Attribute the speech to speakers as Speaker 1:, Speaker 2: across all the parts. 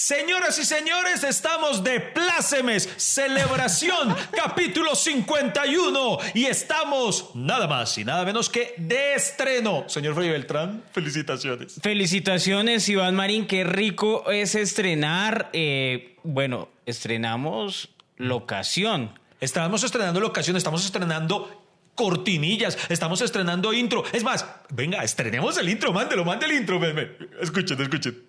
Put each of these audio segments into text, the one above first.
Speaker 1: Señoras y señores, estamos de plácemes, celebración, capítulo 51 y estamos nada más y nada menos que de estreno. Señor Freddy Beltrán, felicitaciones.
Speaker 2: Felicitaciones, Iván Marín, qué rico es estrenar. eh, bueno, estrenamos locación.
Speaker 1: Estamos estrenando locación, estamos estrenando cortinillas, estamos estrenando intro. Es más, venga, estrenemos el intro, mándelo, mándelo el intro. Ven, ven. Escuchen, escuchen.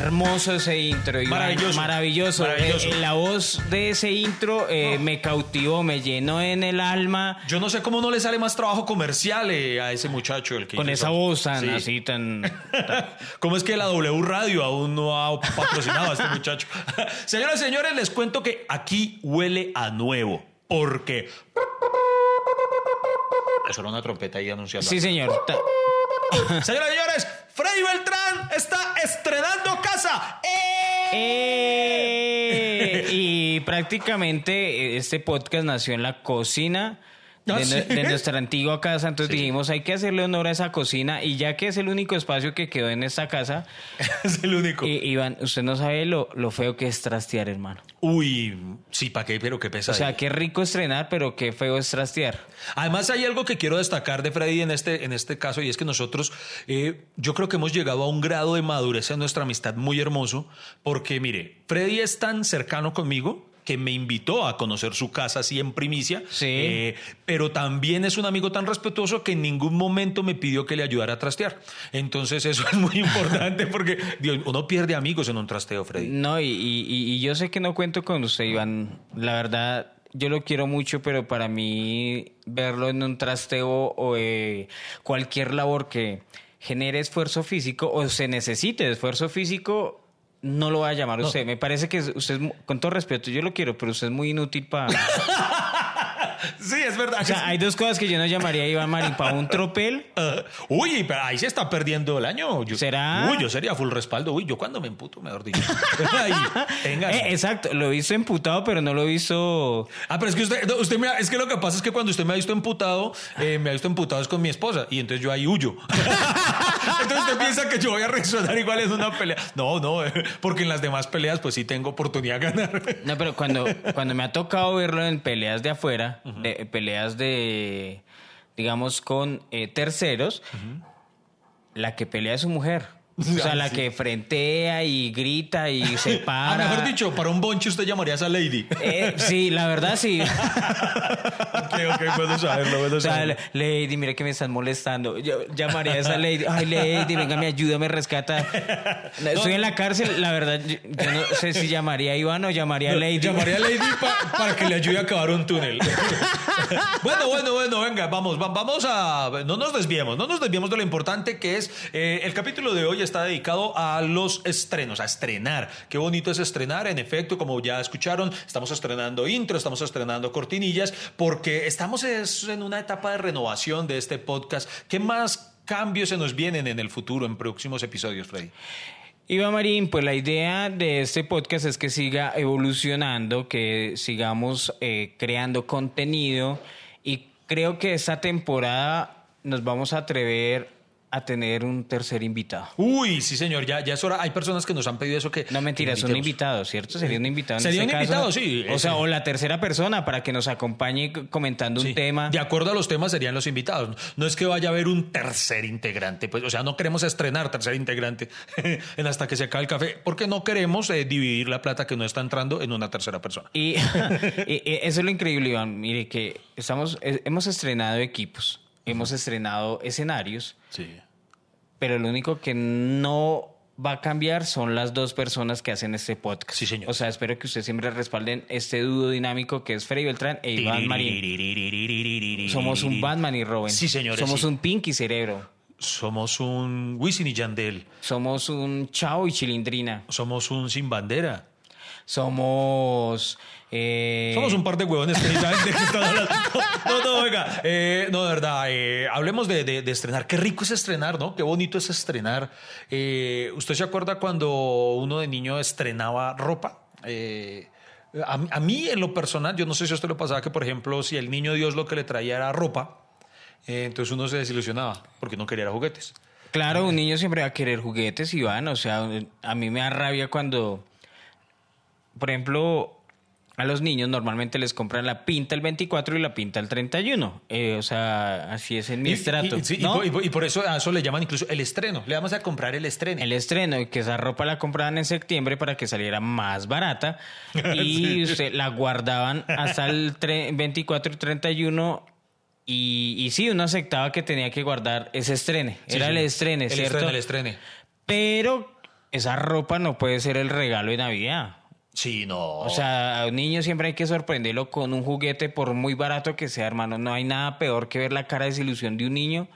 Speaker 2: Hermoso ese intro, Iván.
Speaker 1: Maravilloso.
Speaker 2: Maravilloso.
Speaker 1: Maravilloso.
Speaker 2: Eh, eh, la voz de ese intro eh, me cautivó, me llenó en el alma.
Speaker 1: Yo no sé cómo no le sale más trabajo comercial eh, a ese muchacho. El que
Speaker 2: Con esa voz tan
Speaker 1: Sí.
Speaker 2: así, tan...
Speaker 1: ¿Cómo es que la W Radio aún no ha patrocinado a este muchacho? Señoras y señores, les cuento que aquí huele a nuevo. Porque. Eso era una trompeta ahí anunciando.
Speaker 2: Sí, señor.
Speaker 1: Señoras y señores, Freddy Beltrán está estrenando casa. ¡Eh!
Speaker 2: ¡Eh! Y prácticamente este podcast nació en la cocina
Speaker 1: ¿Ah,
Speaker 2: de,
Speaker 1: sí?
Speaker 2: nue- de nuestra antigua casa. Entonces dijimos, hay que hacerle honor a esa cocina. Y ya que es el único espacio que quedó en esta casa,
Speaker 1: Es el único.
Speaker 2: i- Iván, usted no sabe lo, lo feo que es trastear, hermano.
Speaker 1: Uy, sí, ¿para qué? Pero qué
Speaker 2: O
Speaker 1: pesa.
Speaker 2: sea, qué rico estrenar, pero qué feo es trastear.
Speaker 1: Además, hay algo que quiero destacar de Freddy en este, en este caso, y es que nosotros, eh, yo creo que hemos llegado a un grado de madurez en nuestra amistad muy hermoso, porque mire, Freddy es tan cercano conmigo que me invitó a conocer su casa así en primicia,
Speaker 2: Sí.
Speaker 1: eh, pero también es un amigo tan respetuoso que en ningún momento me pidió que le ayudara a trastear. Entonces eso es muy importante porque Dios, uno pierde amigos en un trasteo, Freddy.
Speaker 2: No, y, y- y- y yo sé que no cuento con usted, Iván. La verdad, yo lo quiero mucho, pero para mí verlo en un trasteo o eh, cualquier labor que genere esfuerzo físico o se necesite esfuerzo físico, no lo va a llamar usted. Me parece que usted, con todo respeto, yo lo quiero, pero usted es muy inútil para...
Speaker 1: Sí, es verdad.
Speaker 2: O sea, hay dos cosas que yo no llamaría a Iván Marín. Para un tropel,
Speaker 1: uy, pero ahí se está perdiendo el año. Yo-
Speaker 2: ¿Será?
Speaker 1: Uy, yo sería full respaldo. Uy, yo cuando me emputo, mejor dicho. Ahí.
Speaker 2: Eh, exacto, lo visto emputado, pero no lo visto...
Speaker 1: Ah, pero es que usted, usted me ha- es que lo que pasa es que cuando usted me ha visto emputado, eh, me ha visto emputado es con mi esposa y entonces yo ahí huyo. entonces usted piensa que yo voy a reaccionar igual en una pelea. No, no, eh, porque en las demás peleas pues sí tengo oportunidad de ganar.
Speaker 2: No, pero cuando, cuando me ha tocado verlo en peleas de afuera, de, peleas de, digamos, con eh, terceros, la que pelea es su mujer. O sea,
Speaker 1: Ah,
Speaker 2: la
Speaker 1: sí.
Speaker 2: que frentea y grita y se
Speaker 1: Ah,
Speaker 2: para.
Speaker 1: mejor dicho, para un bonche usted llamaría a esa lady.
Speaker 2: Eh, sí, la verdad sí.
Speaker 1: ok, ok, puedo saberlo, puedo
Speaker 2: O sea,
Speaker 1: saberlo.
Speaker 2: Lady, mira que me están molestando. Yo llamaría a esa Lady. Ay, Lady, venga, me ayuda, me rescata. No, Estoy en la cárcel, la verdad, yo, yo no sé si llamaría a Iván o llamaría a Lady.
Speaker 1: Llamaría a Lady pa- para que le ayude a acabar un túnel. bueno, bueno, bueno, venga, vamos, va- vamos a... No nos desviemos, no nos desviemos de lo importante que es... eh, el capítulo de hoy está dedicado a los estrenos, a estrenar. Qué bonito es estrenar, en efecto, como ya escucharon, estamos estrenando intro, estamos estrenando cortinillas, porque estamos es, en una etapa de renovación de este podcast. ¿Qué más cambios se nos vienen en el futuro, en próximos episodios, Freddy?
Speaker 2: Iván Marín, pues la idea de este podcast es que siga evolucionando, que sigamos eh, creando contenido y creo que esta temporada nos vamos a atrever a tener un tercer invitado.
Speaker 1: Uy, sí, señor, ya, ya es hora. Hay personas que nos han pedido eso que...
Speaker 2: No mentiras,
Speaker 1: que
Speaker 2: un invitado, ¿cierto? Sería un invitado. en
Speaker 1: Sería
Speaker 2: este
Speaker 1: un
Speaker 2: caso.
Speaker 1: invitado, sí,
Speaker 2: O sea,
Speaker 1: ese.
Speaker 2: o la tercera persona para que nos acompañe comentando
Speaker 1: Sí,
Speaker 2: un tema.
Speaker 1: De acuerdo a los temas serían los invitados. No es que vaya a haber un tercer integrante, pues, o sea, no queremos estrenar tercer integrante en hasta que se acabe el café, porque no queremos eh, dividir la plata que no está entrando en una tercera persona.
Speaker 2: Y, y- y eso es lo increíble, Iván. Mire que estamos, eh, hemos estrenado equipos, hemos estrenado escenarios,
Speaker 1: Sí.
Speaker 2: pero lo único que no va a cambiar son las dos personas que hacen este podcast.
Speaker 1: Sí, señor.
Speaker 2: O sea, espero que ustedes siempre respalden este dúo dinámico que es Freddy Beltrán e Iván Marín. Somos un Batman y Robin.
Speaker 1: Sí, señores,
Speaker 2: Somos
Speaker 1: sí.
Speaker 2: un Pinky Cerebro.
Speaker 1: Somos un Wisin y Yandel.
Speaker 2: Somos un Chao y Chilindrina.
Speaker 1: Somos un Sin Bandera.
Speaker 2: somos... eh,
Speaker 1: Somos un par de huevones que ni saben de qué están hablando. No, no, venga. eh, no, de verdad. eh, hablemos de, de- de estrenar. Qué rico es estrenar, ¿no? Qué bonito es estrenar. Eh, ¿Usted se acuerda cuando uno de niño estrenaba ropa? Eh, a, a mí, en lo personal, yo no sé si a usted le pasaba que, por ejemplo, si el niño Dios lo que le traía era ropa, eh, entonces uno se desilusionaba porque no quería juguetes.
Speaker 2: Claro, un niño siempre va a querer juguetes, Iván. O sea, a mí me da rabia cuando, por ejemplo, a los niños normalmente les compran la pinta el 24 y la pinta el 31. Eh, o sea, así es en mi
Speaker 1: Y-
Speaker 2: estrato.
Speaker 1: y- sí, por- y por, y por eso a eso le llaman incluso el estreno. Le vamos a comprar el estreno.
Speaker 2: El estreno, y que esa ropa la compraban en septiembre para que saliera más barata y usted la guardaban hasta el tre- 24 y 31 y, y sí, uno aceptaba que tenía que guardar ese estrene,
Speaker 1: Sí,
Speaker 2: era
Speaker 1: sí.
Speaker 2: el estrene,
Speaker 1: El
Speaker 2: ¿cierto?
Speaker 1: el estreno.
Speaker 2: Pero esa ropa no puede ser el regalo de Navidad.
Speaker 1: Sí, no.
Speaker 2: O sea, a un niño siempre hay que sorprenderlo con un juguete, por muy barato que sea, hermano. No hay nada peor que ver la cara de desilusión de un niño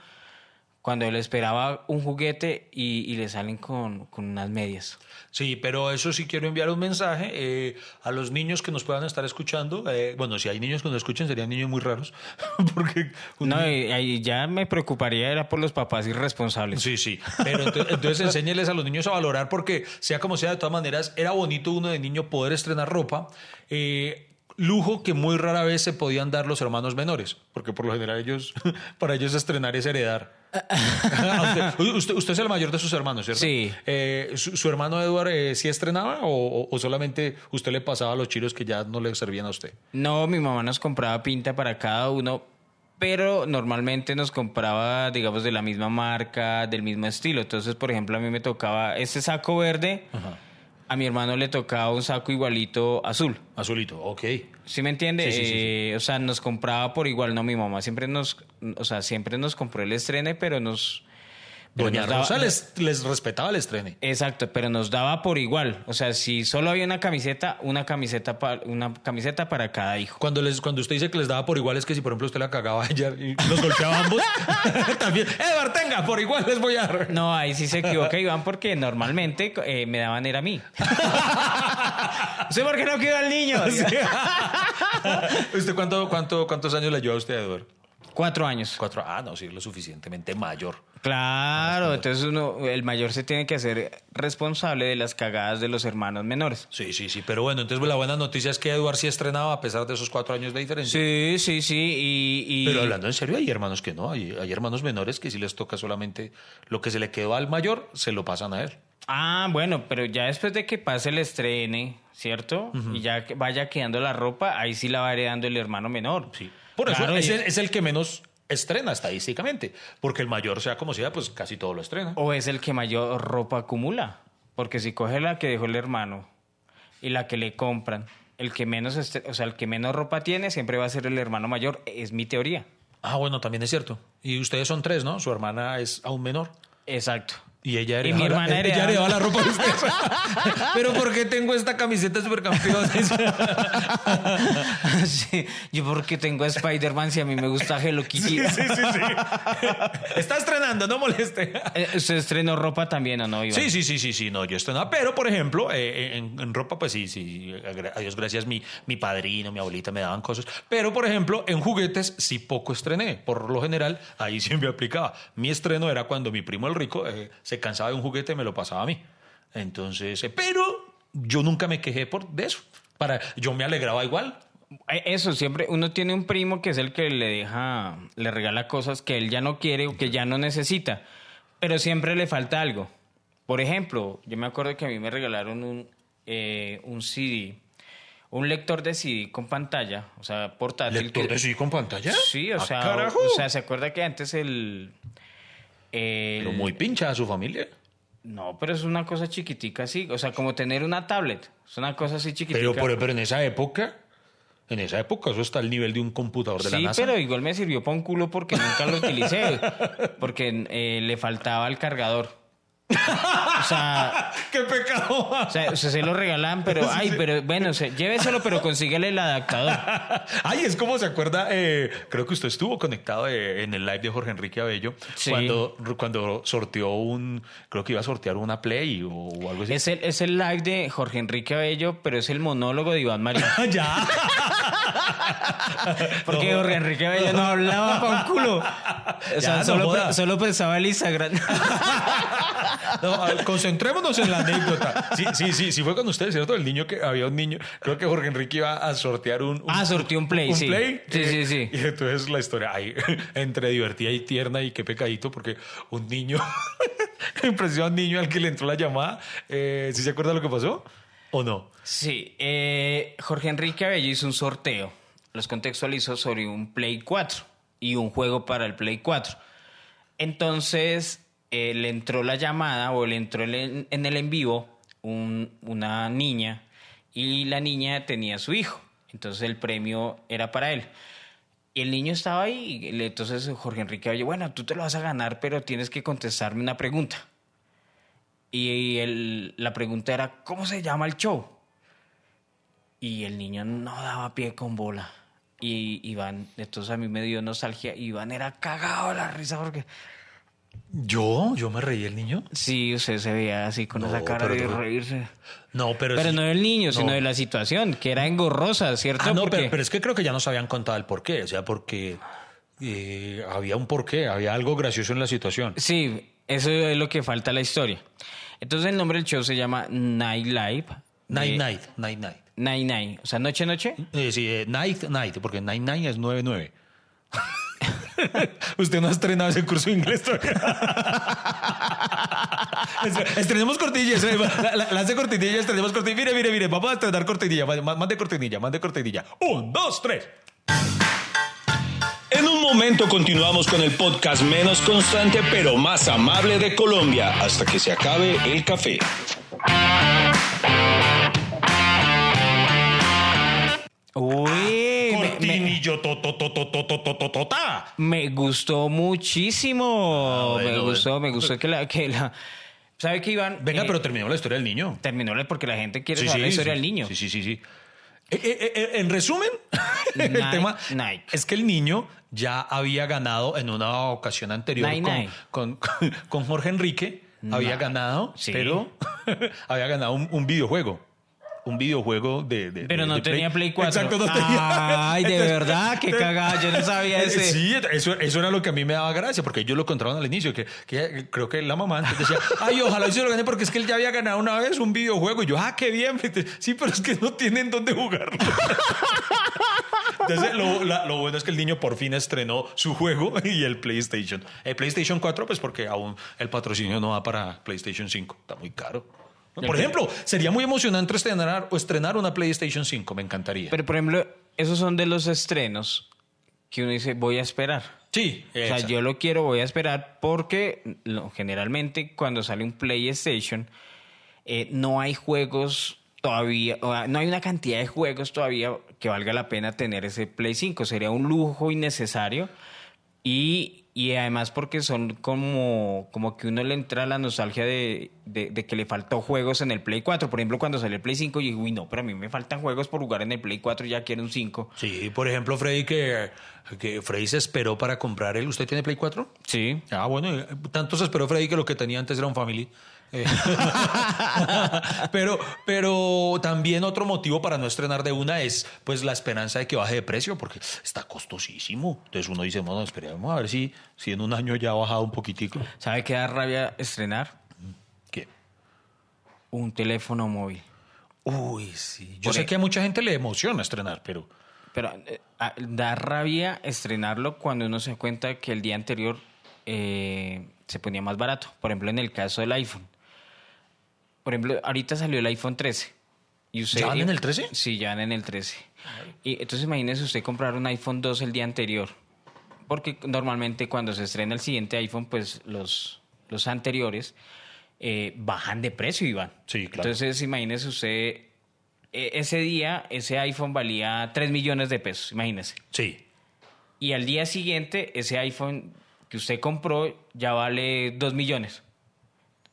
Speaker 2: cuando él esperaba un juguete y, y le salen con, con unas medias.
Speaker 1: Sí, pero eso sí quiero enviar un mensaje eh, a los niños que nos puedan estar escuchando. Eh, bueno, si hay niños que nos escuchen, serían niños muy raros. Porque.
Speaker 2: No,
Speaker 1: ni-
Speaker 2: y, ahí ya me preocuparía era por los papás irresponsables.
Speaker 1: Sí, sí. Pero entonces, entonces enséñeles a los niños a valorar porque, sea como sea, de todas maneras, era bonito uno de niño poder estrenar ropa. eh, lujo que muy rara vez se podían dar los hermanos menores, porque por lo general ellos, para ellos estrenar es heredar. Usted, usted- usted es el mayor de sus hermanos, ¿cierto?
Speaker 2: Sí.
Speaker 1: Eh, ¿su, su hermano Edward eh, sí estrenaba o, o- solamente usted le pasaba los chiros que ya no le servían a usted?
Speaker 2: No, mi mamá nos compraba pinta para cada uno, pero normalmente nos compraba, digamos, de la misma marca, del mismo estilo. Entonces, por ejemplo, a mí me tocaba este saco verde, a mi hermano le tocaba un saco igualito azul.
Speaker 1: Azulito, ok.
Speaker 2: ¿Sí me entiende?
Speaker 1: Sí, sí, sí, sí.
Speaker 2: Eh, o sea, nos compraba por igual, no mi mamá siempre nos, o sea, siempre nos compró el estrene, pero nos
Speaker 1: Doña
Speaker 2: daba-
Speaker 1: Rosa les, les respetaba el estreno.
Speaker 2: Exacto, pero nos daba por igual. O sea, si solo había una camiseta, una camiseta pa- una camiseta para cada hijo.
Speaker 1: Cuando, les, cuando usted dice que les daba por igual, es que si por ejemplo usted la cagaba a ella y los golpeaba ambos, también, Edward, tenga, por igual les voy a dar.
Speaker 2: No, ahí sí se equivoca Iván porque normalmente eh, me daban era a mí. ¿Usted por qué no cuidó al niño?
Speaker 1: ¿Usted cuánto, cuánto, cuántos años le lleva a usted, Edward?
Speaker 2: Cuatro años.
Speaker 1: Cuatro. Ah, no, sí, lo suficientemente mayor.
Speaker 2: Claro, entonces uno, el mayor se tiene que hacer responsable de las cagadas de los hermanos menores.
Speaker 1: Sí, sí, sí. Pero bueno, entonces la buena noticia es que Edward sí estrenaba a pesar de esos cuatro años de diferencia.
Speaker 2: Sí, sí, sí. Y, y-
Speaker 1: Pero hablando en serio, hay hermanos que no. Hay, hay hermanos menores que sí les toca solamente lo que se le quedó al mayor, se lo pasan a él.
Speaker 2: Ah, bueno, pero ya después de que pase el estrene, ¿cierto? Y ya que vaya quedando la ropa, ahí sí la va heredando el hermano menor.
Speaker 1: Sí. Por eso
Speaker 2: Claro,
Speaker 1: es,
Speaker 2: y-
Speaker 1: el, es el que menos estrena estadísticamente. Porque el mayor, sea como sea, pues casi todo lo estrena.
Speaker 2: O es el que mayor ropa acumula. Porque si coge la que dejó el hermano y la que le compran, el que menos, o sea, el que menos ropa tiene siempre va a ser el hermano mayor. Es mi teoría.
Speaker 1: Ah, bueno, también es cierto. Y ustedes son tres, ¿no? Su hermana es aún menor.
Speaker 2: Exacto.
Speaker 1: Y ella
Speaker 2: Y
Speaker 1: heredaba,
Speaker 2: mi hermana
Speaker 1: ella
Speaker 2: heredaba-
Speaker 1: la ropa de ustedes. Pero ¿por qué tengo esta camiseta de supercampeones?
Speaker 2: Sí, yo porque tengo a Spider-Man si a mí me gusta Hello Kitty.
Speaker 1: sí, sí, sí. Está estrenando, no moleste.
Speaker 2: Eh, ¿Usted estrenó ropa también o no, Iván?
Speaker 1: Sí, sí, sí, sí, sí, no, yo estrenaba. Pero, por ejemplo, eh, en, en ropa, pues sí, sí, a Dios gracias, mi, mi padrino, mi abuelita me daban cosas. Pero, por ejemplo, en juguetes sí poco estrené. Por lo general, ahí siempre aplicaba. Mi estreno era cuando mi primo el rico eh, se cansaba de un juguete y me lo pasaba a mí. Entonces, eh, pero yo nunca me quejé por de eso. Para, yo me alegraba igual.
Speaker 2: Eh, Eso, siempre uno tiene un primo que es el que le deja, le regala cosas que él ya no quiere o que ya no necesita, pero siempre le falta algo. Por ejemplo, yo me acuerdo que a mí me regalaron un, eh, un CD, un lector de CD con pantalla, o sea, portátil.
Speaker 1: ¿Lector
Speaker 2: que-
Speaker 1: de CD con pantalla?
Speaker 2: Sí, o
Speaker 1: Ah,
Speaker 2: sea, o sea, ¿se acuerda que antes el... el-
Speaker 1: Pero muy pincha a su familia.
Speaker 2: No, pero es una cosa chiquitica así, o sea, como tener una tablet, es una cosa así chiquitica.
Speaker 1: Pero, pero, pero en esa época, en esa época, eso está al nivel de un computador de la
Speaker 2: Sí,
Speaker 1: NASA.
Speaker 2: pero igual me sirvió para un culo porque nunca lo utilicé. Porque eh, le faltaba el cargador. O sea,
Speaker 1: ¡Qué pecado!
Speaker 2: o sea, o sea, se lo regalan, pero, ay, pero bueno, se- lléveselo, pero consíguele el adaptador.
Speaker 1: Ay, es como se acuerda, eh, creo que usted estuvo conectado eh, en el live de Jorge Enrique Abello
Speaker 2: Sí.
Speaker 1: cuando, cuando sorteó un, creo que iba a sortear una Play o, o algo así.
Speaker 2: Es el, es el live de Jorge Enrique Abello, pero es el monólogo de Iván Marín.
Speaker 1: ya.
Speaker 2: Porque
Speaker 1: No.
Speaker 2: Jorge Enrique Abello no hablaba con culo. O
Speaker 1: Ya,
Speaker 2: sea,
Speaker 1: no
Speaker 2: solo, solo pensaba el Instagram.
Speaker 1: No, a ver, concentrémonos en la anécdota. Sí, sí, sí, sí fue con usted, ¿cierto? El niño que había un niño, creo que Jorge Enrique iba a sortear un, un-
Speaker 2: Ah, sorteó un Play,
Speaker 1: un
Speaker 2: sí.
Speaker 1: Play.
Speaker 2: Sí,
Speaker 1: eh,
Speaker 2: sí, sí.
Speaker 1: Y entonces la historia ahí, entre divertida y tierna y qué pecadito, porque un niño, impresiona a un niño al que le entró la llamada. Eh, ¿Sí se acuerda lo que pasó? ¿O no?
Speaker 2: Sí, eh, Jorge Enrique Abello hizo un sorteo. Los contextualizó sobre un Play 4 y un juego para el Play 4. Entonces eh, le entró la llamada o le entró en el en vivo un- una niña y la niña tenía su hijo. Entonces el premio era para él. Y el niño estaba ahí. y entonces Jorge Enrique Abello, bueno, tú te lo vas a ganar, pero tienes que contestarme una pregunta. Y el- la pregunta era, ¿cómo se llama el show? Y el niño no daba pie con bola. Y Iván, entonces a mí me dio nostalgia. Iván era cagado la risa porque...
Speaker 1: ¿Yo? ¿Yo me reí el niño?
Speaker 2: Sí, usted se veía así con
Speaker 1: No,
Speaker 2: esa cara de
Speaker 1: tú-
Speaker 2: reírse.
Speaker 1: No, pero...
Speaker 2: Pero
Speaker 1: sí-
Speaker 2: no del niño, sino
Speaker 1: no.
Speaker 2: de la situación, que era engorrosa, ¿cierto?
Speaker 1: Ah, no, pero, pero es que creo que ya nos habían contado el porqué. O sea, porque eh, había un porqué, había algo gracioso en la situación.
Speaker 2: Sí, eso es lo que falta a la historia. Entonces el nombre del show se llama Night Live.
Speaker 1: Night,
Speaker 2: de-
Speaker 1: night, night, night.
Speaker 2: Night Night. O sea, noche, noche.
Speaker 1: Eh, sí, eh, night, night, porque night, night es 9-9. Usted no ha estrenado ese curso de inglés todavía. Estrenemos cortinillas. eh, la- la- cortinilla, estrenemos cortinilla. Mire, mire, mire. Vamos a estrenar cortinilla. Más más de cortinilla, más de cortinilla. Un, dos, tres.
Speaker 3: En un momento continuamos con el podcast menos constante pero más amable de Colombia hasta que se acabe el café.
Speaker 2: Uy,
Speaker 1: cortinillo
Speaker 2: Me gustó muchísimo.
Speaker 1: Ah,
Speaker 2: me gustó, me gustó que la, que la. ¿Sabe que Iván?
Speaker 1: Venga,
Speaker 2: eh,
Speaker 1: pero terminó la historia del niño.
Speaker 2: Terminó porque la gente quiere saber la historia del niño.
Speaker 1: Sí, sí, sí, sí. Eh, eh, en resumen, el tema es que el niño ya había ganado en una ocasión anterior con, Con, Jorge Enrique. Había ganado, pero había ganado un videojuego. Un videojuego de. de-
Speaker 2: Pero
Speaker 1: de-
Speaker 2: no
Speaker 1: de
Speaker 2: tenía Play 4.
Speaker 1: Exacto, no tenía.
Speaker 2: Ay, de verdad, qué cagada. Yo no sabía
Speaker 1: Eh,
Speaker 2: ese.
Speaker 1: Sí, eso, eso era lo que a mí me daba gracia, porque ellos lo contaron al inicio, que, que creo que la mamá antes decía, ay, ojalá se lo gane porque es que él ya había ganado una vez un videojuego. Y yo, ah, qué bien. Sí, pero es que no tienen dónde jugarlo. Entonces, lo, la- lo bueno es que el niño por fin estrenó su juego y el PlayStation. El PlayStation 4, pues porque aún el patrocinio no va para PlayStation 5. Está muy caro. Por ejemplo, sería muy emocionante estrenar, o estrenar una PlayStation 5. Me encantaría.
Speaker 2: Pero, por ejemplo, esos son de los estrenos que uno dice, voy a esperar.
Speaker 1: sí,
Speaker 2: O sea, yo lo quiero, voy a esperar porque lo- generalmente cuando sale un PlayStation eh, no hay juegos todavía, no hay una cantidad de juegos todavía que valga la pena tener ese Play 5. Sería un lujo innecesario y, y además porque son como, como que uno le entra la nostalgia de, de- de que le faltó juegos en el Play 4. Por ejemplo, cuando salió el Play 5 y dije, uy, no, pero a mí me faltan juegos por jugar en el Play 4 y ya quiero un 5.
Speaker 1: Sí, por ejemplo, Freddy, que, que Freddy se esperó para comprar el. ¿Usted tiene Play 4?
Speaker 2: Sí.
Speaker 1: Ah, bueno, eh, tanto se esperó Freddy que lo que tenía antes era un Family. Eh, pero, pero también otro motivo para no estrenar de una es pues la esperanza de que baje de precio, porque está costosísimo. Entonces uno dice, bueno, esperemos a ver si, si en un año ya ha bajado un poquitico.
Speaker 2: ¿Sabe qué da rabia estrenar?
Speaker 1: ¿Qué?
Speaker 2: Un teléfono móvil.
Speaker 1: Uy, sí. Yo
Speaker 2: Por
Speaker 1: sé que a mucha gente le emociona estrenar, pero
Speaker 2: Pero eh, ah, da rabia estrenarlo cuando uno se cuenta que el día anterior eh, se ponía más barato. Por ejemplo, en el caso del iPhone. Por ejemplo, ahorita salió el iPhone 13. Y usted,
Speaker 1: ¿Ya van en el 13?
Speaker 2: Sí, ya van en el 13. Y entonces imagínese usted comprar un iPhone 2 el día anterior. Porque normalmente cuando se estrena el siguiente iPhone, pues los, los anteriores eh, bajan de precio, Iván.
Speaker 1: Sí, claro.
Speaker 2: Entonces imagínese usted, e- ese día ese iPhone valía 3 millones de pesos, imagínese.
Speaker 1: sí.
Speaker 2: Y al día siguiente ese iPhone que usted compró ya vale 2 millones.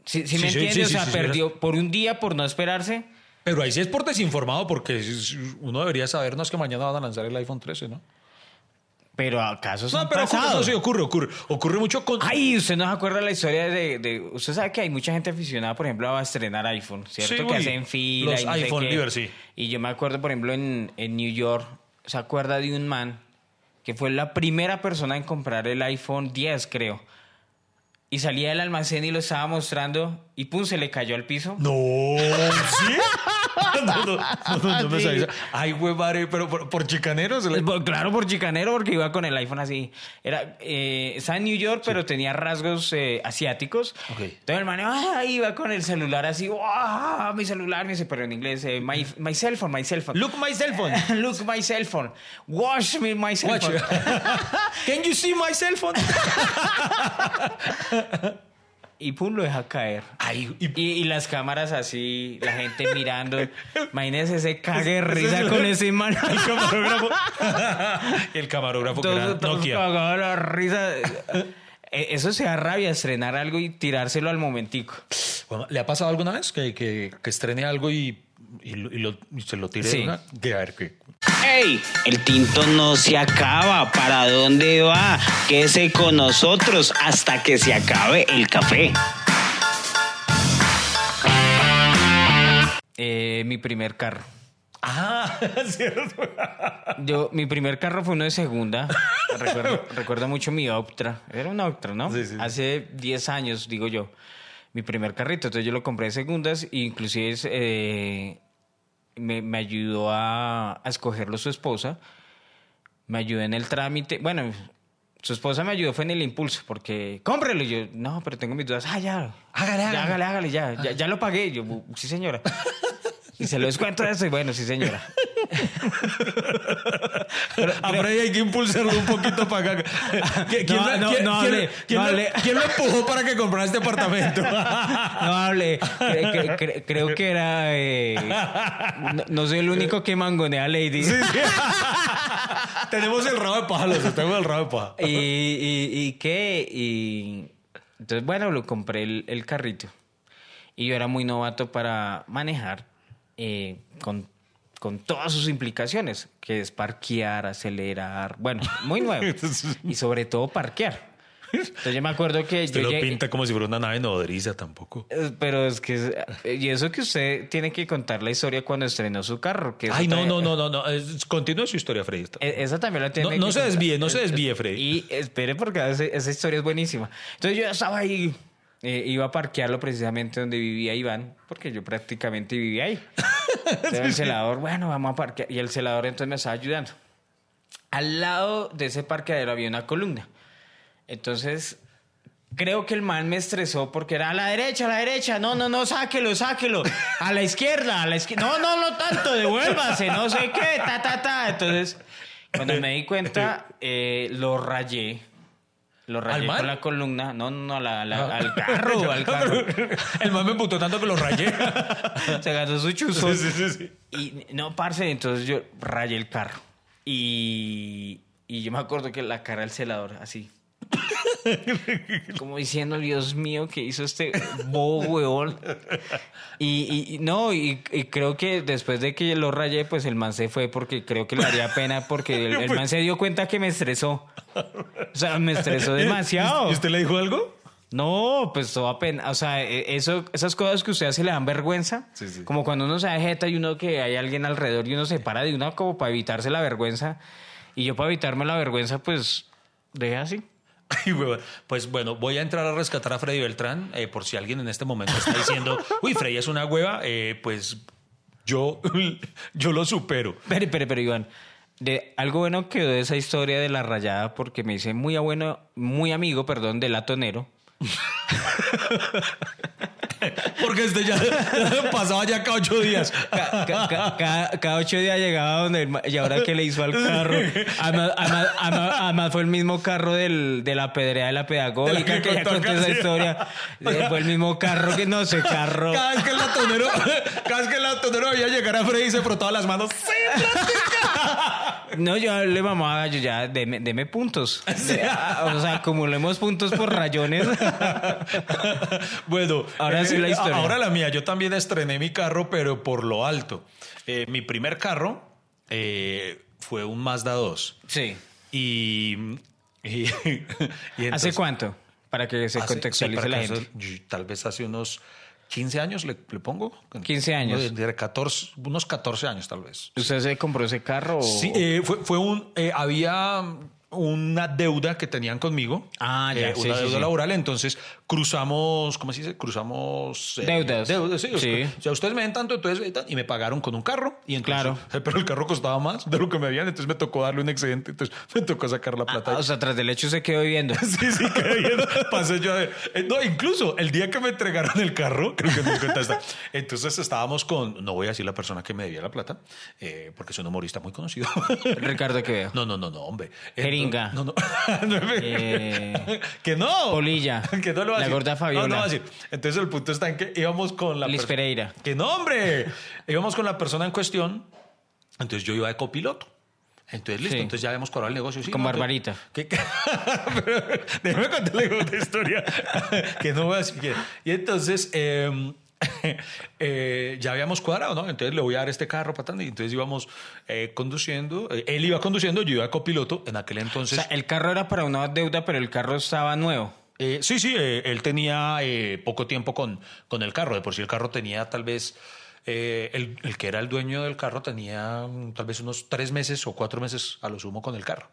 Speaker 2: ¿Sí, sí
Speaker 1: Sí,
Speaker 2: me
Speaker 1: sí,
Speaker 2: entiende?
Speaker 1: sí,
Speaker 2: o
Speaker 1: sí,
Speaker 2: sea,
Speaker 1: sí, sí,
Speaker 2: perdió por un día por no esperarse.
Speaker 1: Pero ahí sí es por desinformado porque es- uno debería sabernos que mañana van a lanzar el iPhone 13, ¿no?
Speaker 2: Pero acaso
Speaker 1: No, pero ocurre, no, sí, ocurre, ocurre. Ocurre mucho con...
Speaker 2: Ay, usted no se acuerda la historia de, de- Usted sabe que hay mucha gente aficionada, por ejemplo, a estrenar iPhone, ¿cierto?
Speaker 1: Sí,
Speaker 2: que hacen fila
Speaker 1: los
Speaker 2: y no
Speaker 1: iPhone. Liver, sí.
Speaker 2: Y yo me acuerdo, por ejemplo, en, en New York, ¿se acuerda de un man que fue la primera persona en comprar el iPhone 10, creo? Y salía del almacén y lo estaba mostrando y pum, se le cayó al piso.
Speaker 1: No, ¿sí? No, no, no, no, me sabía. Ay, güey, madre, pero por, por chicaneros.
Speaker 2: Eh, por- Claro, por chicanero, porque iba con el iPhone así. Era, eh, estaba en New York, pero tenía rasgos eh, asiáticos.
Speaker 1: Ok.
Speaker 2: Entonces el man ah, iba con el celular así, ¡wow! Mi celular, me dice, pero en inglés, eh, my, my cell phone, my cell phone.
Speaker 1: Look my cell phone.
Speaker 2: Look, my cell phone. Watch me, my cell
Speaker 1: Watch.
Speaker 2: phone.
Speaker 1: Can you see my cell phone?
Speaker 2: Y pum, lo deja caer.
Speaker 1: Ay, y-
Speaker 2: Y, y las cámaras así, la gente mirando. Imagínese ese cague de risa con ese man.
Speaker 1: el camarógrafo. el camarógrafo que era
Speaker 2: todos
Speaker 1: Nokia.
Speaker 2: la risa. Eh, Eso se da rabia, estrenar algo y tirárselo al momentico.
Speaker 1: Bueno, ¿Le ha pasado alguna vez que, que, que estrene algo y, y, lo- lo- se lo tire? de
Speaker 2: Sí.
Speaker 1: una? Que, a ver, que...
Speaker 4: ¡Ey! El tinto no se acaba. ¿Para dónde va? Quédese con nosotros hasta que se acabe el café.
Speaker 2: Eh, mi primer carro.
Speaker 1: Ah, cierto.
Speaker 2: Yo, mi primer carro fue uno de segunda. recuerdo, recuerdo mucho mi Optra. Era un Optra, ¿no?
Speaker 1: Sí, sí.
Speaker 2: Hace 10 años, digo yo. Mi primer carrito. Entonces yo lo compré de segundas e inclusive es, eh, me, me ayudó a, a escogerlo su esposa. Me ayudó en el trámite. Bueno, su esposa me ayudó fue en el impulso porque cómprelo. Y yo, no, pero tengo mis dudas. Ah, ya.
Speaker 1: Hágale,
Speaker 2: Ya,
Speaker 1: hágale.
Speaker 2: hágale, hágale, ya. Ya, ya lo pagué. Yo, "Uh, sí, señora. Y se lo descuento eso y bueno, sí, señora.
Speaker 1: A Freddy hay que impulsarlo un poquito para acá. ¿Qui- ¿Quién,
Speaker 2: No,
Speaker 1: lo-
Speaker 2: no,
Speaker 1: quién-
Speaker 2: no
Speaker 1: quién-
Speaker 2: hable,
Speaker 1: quién
Speaker 2: no
Speaker 1: lo-
Speaker 2: hable.
Speaker 1: quién lo empujó para que comprara este apartamento?
Speaker 2: No hable. Cre- cre- cre- creo que era. eh, no, soy el único que mangonea a Lady.
Speaker 1: tenemos el rabo de paja, los tenemos el rabo de paja.
Speaker 2: Y, y, y qué? Y. Entonces, bueno, lo compré el, el carrito. Y yo era muy novato para manejar eh, con, con todas sus implicaciones, que es parquear, acelerar, bueno, muy nuevo. y sobre todo parquear. Entonces yo me acuerdo que
Speaker 1: Usted
Speaker 2: yo
Speaker 1: lo
Speaker 2: llegué-
Speaker 1: pinta como si fuera una nave nodriza tampoco.
Speaker 2: Eh, Pero es que... Y eso que usted tiene que contar la historia cuando estrenó su carro. Que
Speaker 1: Ay, no, no, no, no, no. Continúe su historia, Freddy.
Speaker 2: Eh, Esa también la tiene
Speaker 1: No-
Speaker 2: que
Speaker 1: se
Speaker 2: contar.
Speaker 1: desvíe, no se
Speaker 2: Eh,
Speaker 1: desvíe,
Speaker 2: eh,
Speaker 1: Freddy.
Speaker 2: Y espere porque ese- esa historia es buenísima. Entonces yo estaba ahí, eh, iba a parquearlo precisamente donde vivía Iván, porque yo prácticamente vivía ahí. Entonces el celador, bueno, vamos a parquear. Y el celador entonces me estaba ayudando. Al lado de ese parqueadero había una columna. Entonces, creo que el man me estresó porque era a la derecha, a la derecha. No, no, no, sáquelo, sáquelo. A la izquierda, a la izquierda. No, no, no tanto, devuélvase, no sé qué, ta, ta, ta. Entonces, cuando me di cuenta, eh, lo rayé. Lo rayé con la columna. No, no, no, la- al carro, al carro.
Speaker 1: El man me emputó tanto que lo rayé.
Speaker 2: Se gastó su chuzo.
Speaker 1: Sí, sí, sí, sí.
Speaker 2: Y no, parce, entonces yo rayé el carro. Y, y yo me acuerdo que la cara del celador, así. Como diciendo, Dios mío, ¿qué hizo este bobo huevón? Y, no, y, y creo que después de que lo rayé, pues el man se fue porque creo que le haría pena porque el, el man se dio cuenta que me estresó. O sea, me estresó demasiado.
Speaker 1: ¿Y usted le dijo algo?
Speaker 2: No, pues todo apenas, o sea, e- eso, esas cosas que a usted hace le dan vergüenza.
Speaker 1: Sí, sí.
Speaker 2: Como cuando uno se jeta y uno que hay alguien alrededor y uno se para de una como para evitarse la vergüenza. Y yo para evitarme la vergüenza, pues, dejé así.
Speaker 1: Pues bueno, voy a entrar a rescatar a Freddy Beltrán. eh, por si alguien en este momento está diciendo, uy, Freddy es una hueva, eh, pues yo, yo lo supero.
Speaker 2: Pero, pero, pero, Iván, de, algo bueno quedó de esa historia de la rayada porque me hice muy, bueno, muy amigo, perdón, del atonero.
Speaker 1: Porque este ya pasaba ya cada ocho días.
Speaker 2: Ca- ca- ca- cada, cada ocho días llegaba donde el y ahora que le hizo al carro. Además, además- además- además fue el mismo carro del, de la pedrea de la pedagógica
Speaker 1: De que
Speaker 2: que ya
Speaker 1: contó
Speaker 2: esa historia. Eh, Fue el mismo carro que no sé, carro.
Speaker 1: Cada vez que el latonero, cada vez que el latonero veía llegar a Freddy se frotaba las manos. ¡Sí!
Speaker 2: No, yo le mamá gallo, ya, deme, deme puntos. O sea, acumulemos puntos por rayones.
Speaker 1: bueno,
Speaker 2: Ahora sí la historia.
Speaker 1: Ahora la mía. Yo también estrené mi carro, pero por lo alto. Eh, mi primer carro eh, fue un Mazda 2.
Speaker 2: Sí.
Speaker 1: Y. y- y
Speaker 2: ¿Hace cuánto? Para que se
Speaker 1: hace-
Speaker 2: contextualice
Speaker 1: sí,
Speaker 2: la gente.
Speaker 1: eso, Tal vez hace unos 15 años le, le pongo.
Speaker 2: 15 años.
Speaker 1: De 14, unos 14 años, tal vez.
Speaker 2: ¿Usted se compró ese carro? o-
Speaker 1: Sí, eh, fue, fue un. eh, había una deuda que tenían conmigo.
Speaker 2: Ah, ya,
Speaker 1: eh,
Speaker 2: sí,
Speaker 1: una
Speaker 2: sí,
Speaker 1: deuda laboral. Entonces cruzamos, ¿cómo se dice? Cruzamos. eh,
Speaker 2: Deudas.
Speaker 1: Deudas, sí.
Speaker 2: Sí.
Speaker 1: O sea, ustedes me den tanto, entonces. Y me pagaron con un carro. Y entonces,
Speaker 2: Claro.
Speaker 1: Pero el carro costaba más de lo que me habían. Entonces me tocó darle un excedente. Entonces me tocó sacar la plata.
Speaker 2: Ah, o sea, tras del hecho se quedó viviendo.
Speaker 1: Sí, sí, qué bien. Pasé yo a ver. Eh, No, incluso el día que me entregaron el carro, creo que me cuenta esta. Entonces estábamos con, no voy a decir la persona que me debía la plata, eh, porque es un humorista muy conocido.
Speaker 2: Ricardo Quevedo.
Speaker 1: No, no, no, no, hombre.
Speaker 2: Jeringa.
Speaker 1: No, no.
Speaker 2: Eh,
Speaker 1: que no.
Speaker 2: Polilla.
Speaker 1: Que no lo a
Speaker 2: La
Speaker 1: decir.
Speaker 2: gorda Fabiola.
Speaker 1: No, no va a decir. Entonces el punto está en que íbamos con la
Speaker 2: Liz Pereira.
Speaker 1: Que no, hombre. íbamos con la persona en cuestión. Entonces yo iba de copiloto. Entonces, listo,
Speaker 2: Sí.
Speaker 1: entonces ya habíamos cuadrado el negocio. sí,
Speaker 2: Con
Speaker 1: no,
Speaker 2: Barbarita.
Speaker 1: que- Pero déjame contarle otra historia que no voy a decir. Y entonces eh, eh, ya habíamos cuadrado, ¿no? Entonces le voy a dar este carro patando y entonces íbamos eh, conduciendo. eh, él iba conduciendo, yo iba copiloto. En aquel
Speaker 2: O
Speaker 1: entonces.
Speaker 2: sea, el carro era para una deuda, pero el carro estaba nuevo.
Speaker 1: Eh, sí, sí, eh, él tenía eh, poco tiempo con, con el carro. De por sí el carro tenía tal vez, el, el que era el dueño del carro tenía mm, tal vez unos tres meses o cuatro meses a lo sumo con el carro.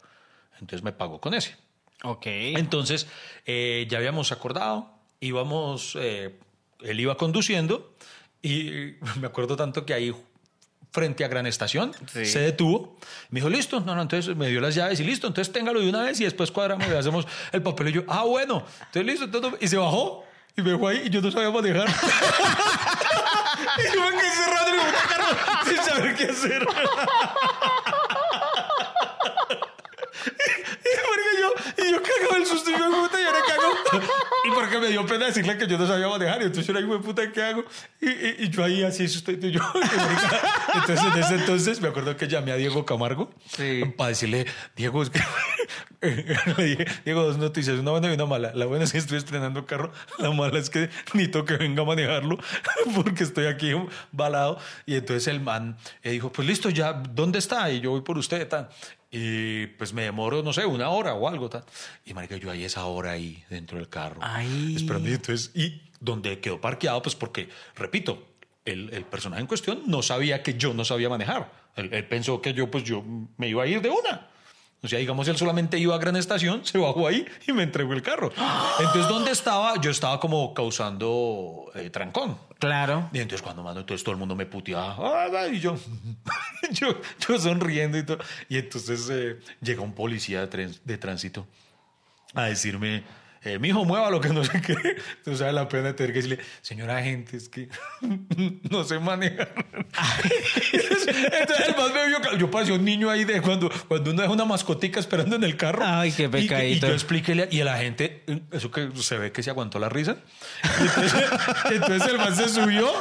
Speaker 1: Entonces me pagó con ese.
Speaker 2: Ok.
Speaker 1: Entonces eh, ya habíamos acordado, íbamos, él iba conduciendo y me acuerdo tanto que ahí frente a Gran Estación
Speaker 2: Sí.
Speaker 1: se detuvo, me dijo, listo, no, no, entonces me dio las llaves y listo, entonces téngalo de una vez y después cuadramos y hacemos el papel y yo, ah, bueno, entonces listo, entonces, y se bajó y me dejó ahí y yo no sabía manejar. y yo me quedé cerrado en el sin saber qué hacer. Y yo, y yo cagaba el susto y yo, puta, y ahora cago. Y porque me dio pena decirle que yo no sabía manejar. Y entonces yo era, hijo de puta, ¿qué hago? Y, y- y yo ahí así asustado. Y yo. Entonces, en ese entonces, me acuerdo que llamé a Diego Camargo
Speaker 2: Sí.
Speaker 1: para decirle, Diego, es que. Le dije, Diego, dos noticias, una buena y una mala. La buena es que estoy estrenando carro. La mala es que necesito que venga a manejarlo porque estoy aquí balado. Y entonces el man eh, dijo, pues listo, ya, ¿dónde está? Y yo voy por usted, tal. Y pues me demoro, no sé, una hora o algo, tal. Y marica, yo ahí esa hora ahí dentro del carro.
Speaker 2: Ay.
Speaker 1: Esperando. Entonces, y donde quedó parqueado, pues porque, repito, el, el personaje en cuestión no sabía que yo no sabía manejar. Él, él pensó que yo, pues yo me iba a ir de una. O sea, digamos, él solamente iba a Gran Estación, se bajó ahí y me entregó el carro. Entonces, ¿dónde estaba? Yo estaba como causando eh, trancón.
Speaker 2: Claro.
Speaker 1: Y entonces cuando mando, entonces todo el mundo me puteaba. Y yo, yo, yo sonriendo y todo. Y entonces eh, llega un policía de, tren- de tránsito a decirme, eh, mijo, mueva lo que no sé qué. Tú sabes la pena de tener que decirle, señora agente, es que no sé manejar. entonces, entonces el más me vio, yo parecía un niño ahí de cuando, cuando uno es una mascotica esperando en el carro.
Speaker 2: Ay, qué
Speaker 1: Y que- Y,
Speaker 2: pecadito.
Speaker 1: yo explíquele, y el agente, eso que se ve que se aguantó la risa. Y Entonces, entonces el man se subió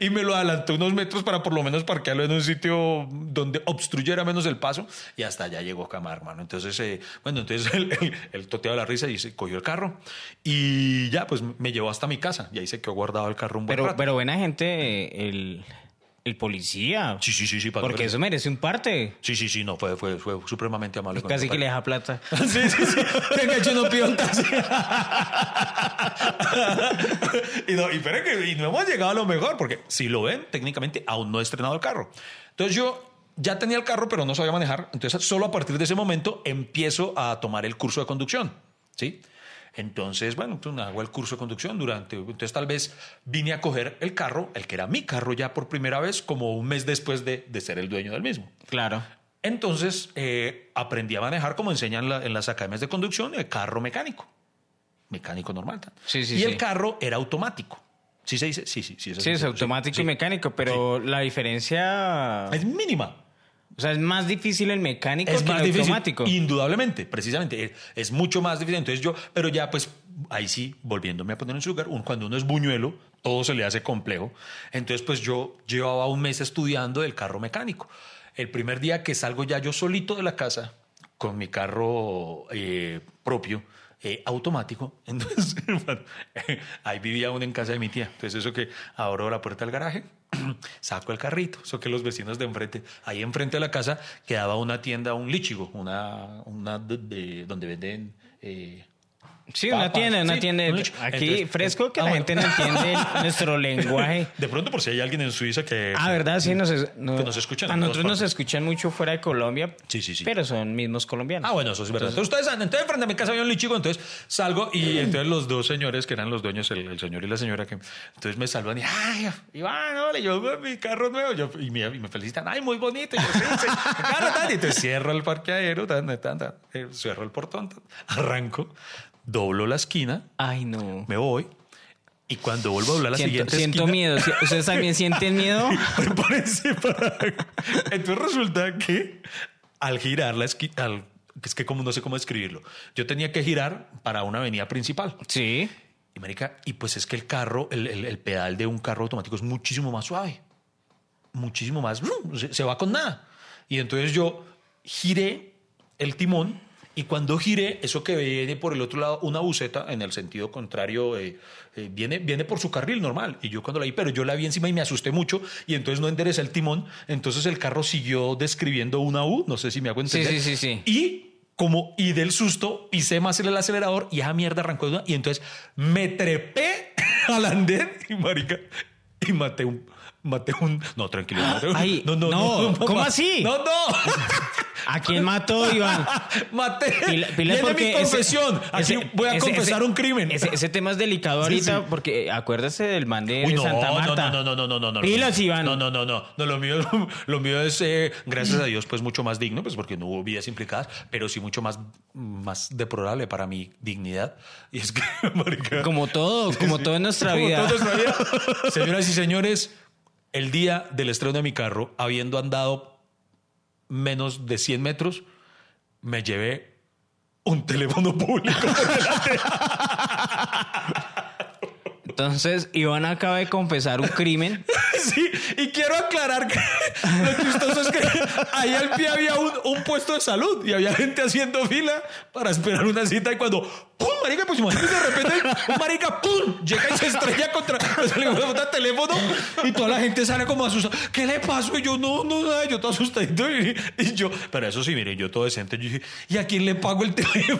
Speaker 1: y me lo adelantó unos metros para por lo menos parquearlo en un sitio donde obstruyera menos el paso. Y hasta allá llegó Camar, hermano. Entonces, eh, bueno, entonces el, el, la risa y se cogió el carro. Y ya, pues me llevó hasta mi casa. Y ahí se quedó guardado el carro un buen
Speaker 2: Pero,
Speaker 1: rato.
Speaker 2: pero buena gente, el, el policía.
Speaker 1: Sí, sí, sí, sí.
Speaker 2: Porque
Speaker 1: que-
Speaker 2: eso merece un parte.
Speaker 1: Sí, sí, sí, no, fue, fue, fue supremamente amable.
Speaker 2: Casi que le deja plata.
Speaker 1: Sí, sí, sí. Venga, yo no pido un taxi. y, no, y, que, y no hemos llegado a lo mejor, porque si lo ven, técnicamente aún no he estrenado el carro. Entonces yo ya tenía el carro, pero no sabía manejar. Entonces solo a partir de ese momento empiezo a tomar el curso de conducción. ¿Sí? Entonces, bueno, pues, hago el curso de conducción durante. Entonces, tal vez vine a coger el carro, el que era mi carro ya por primera vez, como un mes después de, de ser el dueño del mismo.
Speaker 2: Claro.
Speaker 1: Entonces eh, aprendí a manejar como enseñan la- en las academias de conducción el carro mecánico. Mecánico normal.
Speaker 2: Sí, sí,
Speaker 1: y
Speaker 2: sí.
Speaker 1: el carro era automático. ¿Sí se dice? Sí, sí, sí.
Speaker 2: Sí, es automático
Speaker 1: Sí,
Speaker 2: y mecánico, pero la diferencia...
Speaker 1: Es mínima.
Speaker 2: O sea, es más difícil el mecánico
Speaker 1: Es
Speaker 2: que
Speaker 1: más
Speaker 2: el
Speaker 1: difícil.
Speaker 2: automático.
Speaker 1: Indudablemente, precisamente. Es, es mucho más difícil. Entonces yo, pero ya pues, ahí sí, volviéndome a poner en su lugar, un- cuando uno es buñuelo, todo se le hace complejo. Entonces pues yo llevaba un mes estudiando el carro mecánico. El primer día que salgo ya yo solito de la casa con mi carro eh, propio, eh, automático. Entonces, bueno, ahí vivía uno en casa de mi tía. Entonces, eso que abro la puerta del garaje, saco el carrito, eso que los vecinos de enfrente, ahí enfrente de la casa quedaba una tienda, un lichigo, una, una de- de- donde venden... eh,
Speaker 2: Sí, una
Speaker 1: papas.
Speaker 2: tienda, una
Speaker 1: Sí,
Speaker 2: tienda.
Speaker 1: un.
Speaker 2: Aquí,
Speaker 1: Entonces,
Speaker 2: fresco, que
Speaker 1: ah,
Speaker 2: la
Speaker 1: bueno.
Speaker 2: gente no entiende nuestro lenguaje.
Speaker 1: De pronto, por si hay alguien en Suiza que...
Speaker 2: Ah, ¿verdad? Sí, nos, es- no-
Speaker 1: Que nos escuchan
Speaker 2: A nosotros nos escuchan mucho fuera de Colombia.
Speaker 1: Sí, sí, sí.
Speaker 2: Pero son mismos colombianos.
Speaker 1: Ah, bueno, eso es verdad. Entonces, ustedes entonces frente a mi casa había un lichigo, entonces salgo y entonces los dos señores que eran los dueños, el, el señor y la señora, que entonces me saludan y, ay, Iván, hola, yo, mi carro nuevo, yo, y, me, y me felicitan, ay, muy bonito, y yo, sí, sí, carro, tan", y entonces cierro el parqueadero, tan, tan, tan, eh, cierro el portón, tan, arranco, doblo la esquina,
Speaker 2: Ay, no.
Speaker 1: me voy, y cuando vuelvo a doblar la
Speaker 2: Siento,
Speaker 1: siguiente
Speaker 2: siento
Speaker 1: esquina,
Speaker 2: miedo. ¿Sí- ¿Ustedes también sienten miedo?
Speaker 1: prepárense para... Entonces resulta que al girar la esquina, al... es que como no sé cómo describirlo, yo tenía que girar para una avenida principal.
Speaker 2: Sí.
Speaker 1: Y marica, y pues es que el carro, el, el- el pedal de un carro automático es muchísimo más suave. Muchísimo más. Se, se va con nada. Y entonces yo giré el timón y cuando giré, eso que viene por el otro lado, una buceta en el sentido contrario, eh, eh, viene, viene por su carril normal. Y yo cuando la vi, pero yo la vi encima y me asusté mucho y entonces no enderecé el timón. Entonces el carro siguió describiendo una U, no sé si me hago
Speaker 2: Sí,
Speaker 1: entender.
Speaker 2: sí, sí, sí.
Speaker 1: Y como, y del susto, pisé más el acelerador y esa mierda arrancó de una. Y entonces me trepé al andén y marica, y maté un, maté un, no, tranquilo. maté un-
Speaker 2: Ay, no, ¿cómo así?
Speaker 1: No, no.
Speaker 2: ¿A quién mató, Iván?
Speaker 1: Maté.
Speaker 2: Pila-
Speaker 1: Viene
Speaker 2: porque
Speaker 1: mi
Speaker 2: ese-
Speaker 1: confesión. Aquí
Speaker 2: ese-
Speaker 1: voy a
Speaker 2: ese-
Speaker 1: confesar
Speaker 2: ese-
Speaker 1: un crimen.
Speaker 2: Ese, tema es delicado ahorita
Speaker 1: sí.
Speaker 2: porque acuérdese del man de,
Speaker 1: Uy, no,
Speaker 2: Santa Marta.
Speaker 1: no, no, no, no, no, no.
Speaker 2: Pilas, Iván.
Speaker 1: No, no, no, no. No, lo mío, lo mío es, eh, gracias a Dios, pues mucho más digno, pues porque no hubo vidas implicadas, pero sí mucho más, más deplorable para mi dignidad. Y es que, marica,
Speaker 2: Como todo, como todo en nuestra
Speaker 1: Como
Speaker 2: vida.
Speaker 1: todo en nuestra vida. Señoras y señores, el día del estreno de mi carro, habiendo andado menos de 100 metros, me llevé un teléfono público.
Speaker 2: Entonces, Iván acaba de confesar un crimen.
Speaker 1: Sí, y quiero aclarar que lo chistoso es que ahí al pie había un, un puesto de salud y había gente haciendo fila para esperar una cita y cuando ¡pum! marica, pues imagínate de repente marica ¡pum! llega y se estrella contra el teléfono y toda la gente sale como asustada ¿qué le pasó? y yo no, no, nada yo todo asustadito y, yo, pero eso sí, miren, yo todo decente yo dije, ¿y a quién le pago el teléfono?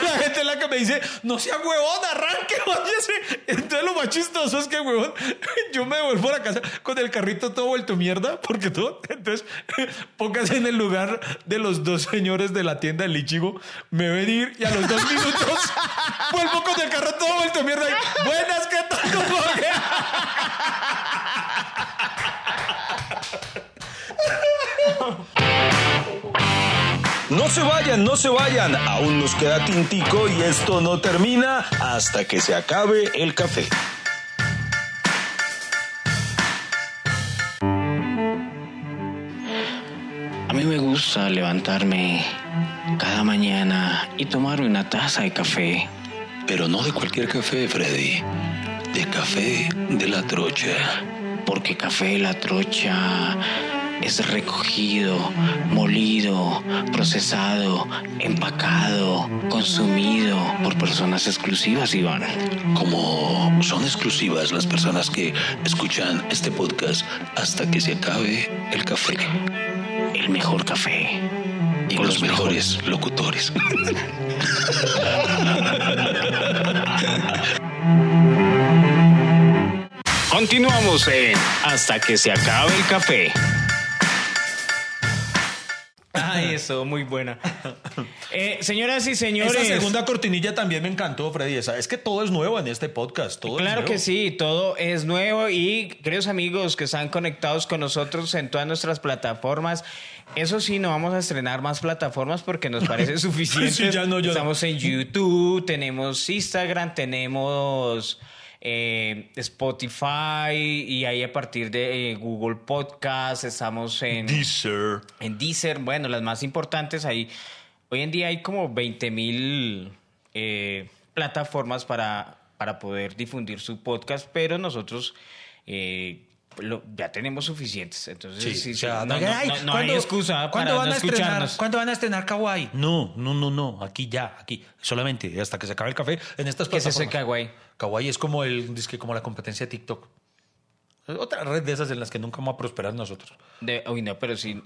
Speaker 1: y la gente es la que me dice no sea huevón, arranque, váyase entonces lo más chistoso es que huevón yo me devuelvo a la casa con el carrito todo vuelto mierda porque todo, entonces póngase en el lugar de los dos señores de la tienda del Lichigo me ven ir y a los dos minutos vuelvo con el carro todo vuelto mierda y buenas, ¿qué tal? ¿Cómo que?
Speaker 3: No se vayan, no se vayan. Aún nos queda tintico y esto no termina hasta que se acabe el café.
Speaker 4: A mí me gusta levantarme cada mañana y tomarme una taza de café.
Speaker 3: Pero no de cualquier café, Freddy. De café de la trocha.
Speaker 4: Porque café La Trocha es recogido, molido, procesado, empacado, consumido por personas exclusivas, Iván.
Speaker 3: Como son exclusivas las personas que escuchan este podcast hasta que se acabe el café.
Speaker 4: El mejor café.
Speaker 3: Y
Speaker 4: Con
Speaker 3: los mejores locutores.
Speaker 4: Continuamos en Hasta que se acabe el café.
Speaker 2: Ay, eso, muy buena. Eh, señoras y señores.
Speaker 1: Esa segunda cortinilla también me encantó, Freddy. Esa- Es que todo es nuevo en este podcast. Todo es
Speaker 2: Claro
Speaker 1: nuevo.
Speaker 2: que sí, todo es nuevo y queridos amigos que están conectados con nosotros en todas nuestras plataformas. Eso sí, no vamos a estrenar más plataformas porque nos parece suficiente.
Speaker 1: Sí, ya no, ya no.
Speaker 2: Estamos en YouTube, tenemos Instagram, tenemos eh, Spotify y ahí a partir de eh, Google Podcast estamos en...
Speaker 1: Deezer.
Speaker 2: En Deezer, bueno, las más importantes ahí. Hoy en día hay como 20 mil eh, plataformas para, para poder difundir su podcast, pero nosotros eh, lo- ya tenemos suficientes. Entonces,
Speaker 1: Sí,
Speaker 2: sí,
Speaker 1: o
Speaker 2: sí,
Speaker 1: sea,
Speaker 2: no,
Speaker 1: no,
Speaker 2: no-
Speaker 1: ay,
Speaker 2: no- no
Speaker 1: ¿cuándo-
Speaker 2: hay excusa
Speaker 1: ¿cuándo
Speaker 2: para
Speaker 1: van
Speaker 2: no
Speaker 1: a estrenar. ¿Cuándo van a estrenar Kawaii? No, no, no, no. Aquí ya, aquí. Solamente hasta que se acabe el café en estas
Speaker 2: ¿Qué es ese
Speaker 1: plataformas.
Speaker 2: kawaii?
Speaker 1: Kawaii es como el, que como la competencia de TikTok. Es Otra red de esas en las que nunca vamos a prosperar nosotros.
Speaker 2: De, uy, no, pero si...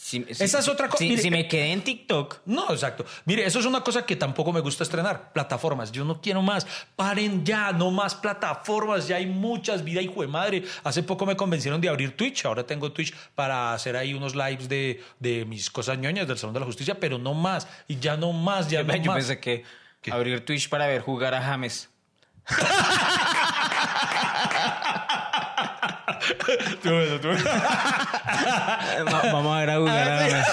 Speaker 2: si- si-
Speaker 1: Esa es otra cosa.
Speaker 2: Si, si me quedé en TikTok,
Speaker 1: No, exacto. Mire, eso es una cosa que tampoco me gusta estrenar. Plataformas. Yo no quiero más. Paren ya, no más plataformas. Ya hay muchas. Vida hijo de madre. Hace poco me convencieron de abrir Twitch. Ahora tengo Twitch para hacer ahí unos lives de, de mis cosas ñoñas del Salón de la Justicia, pero no más. Y ya no más, ya no
Speaker 2: yo
Speaker 1: más.
Speaker 2: pensé que
Speaker 1: ¿Qué?
Speaker 2: abrir Twitch para ver jugar a James. Va- Vamos a ver a jugar a James.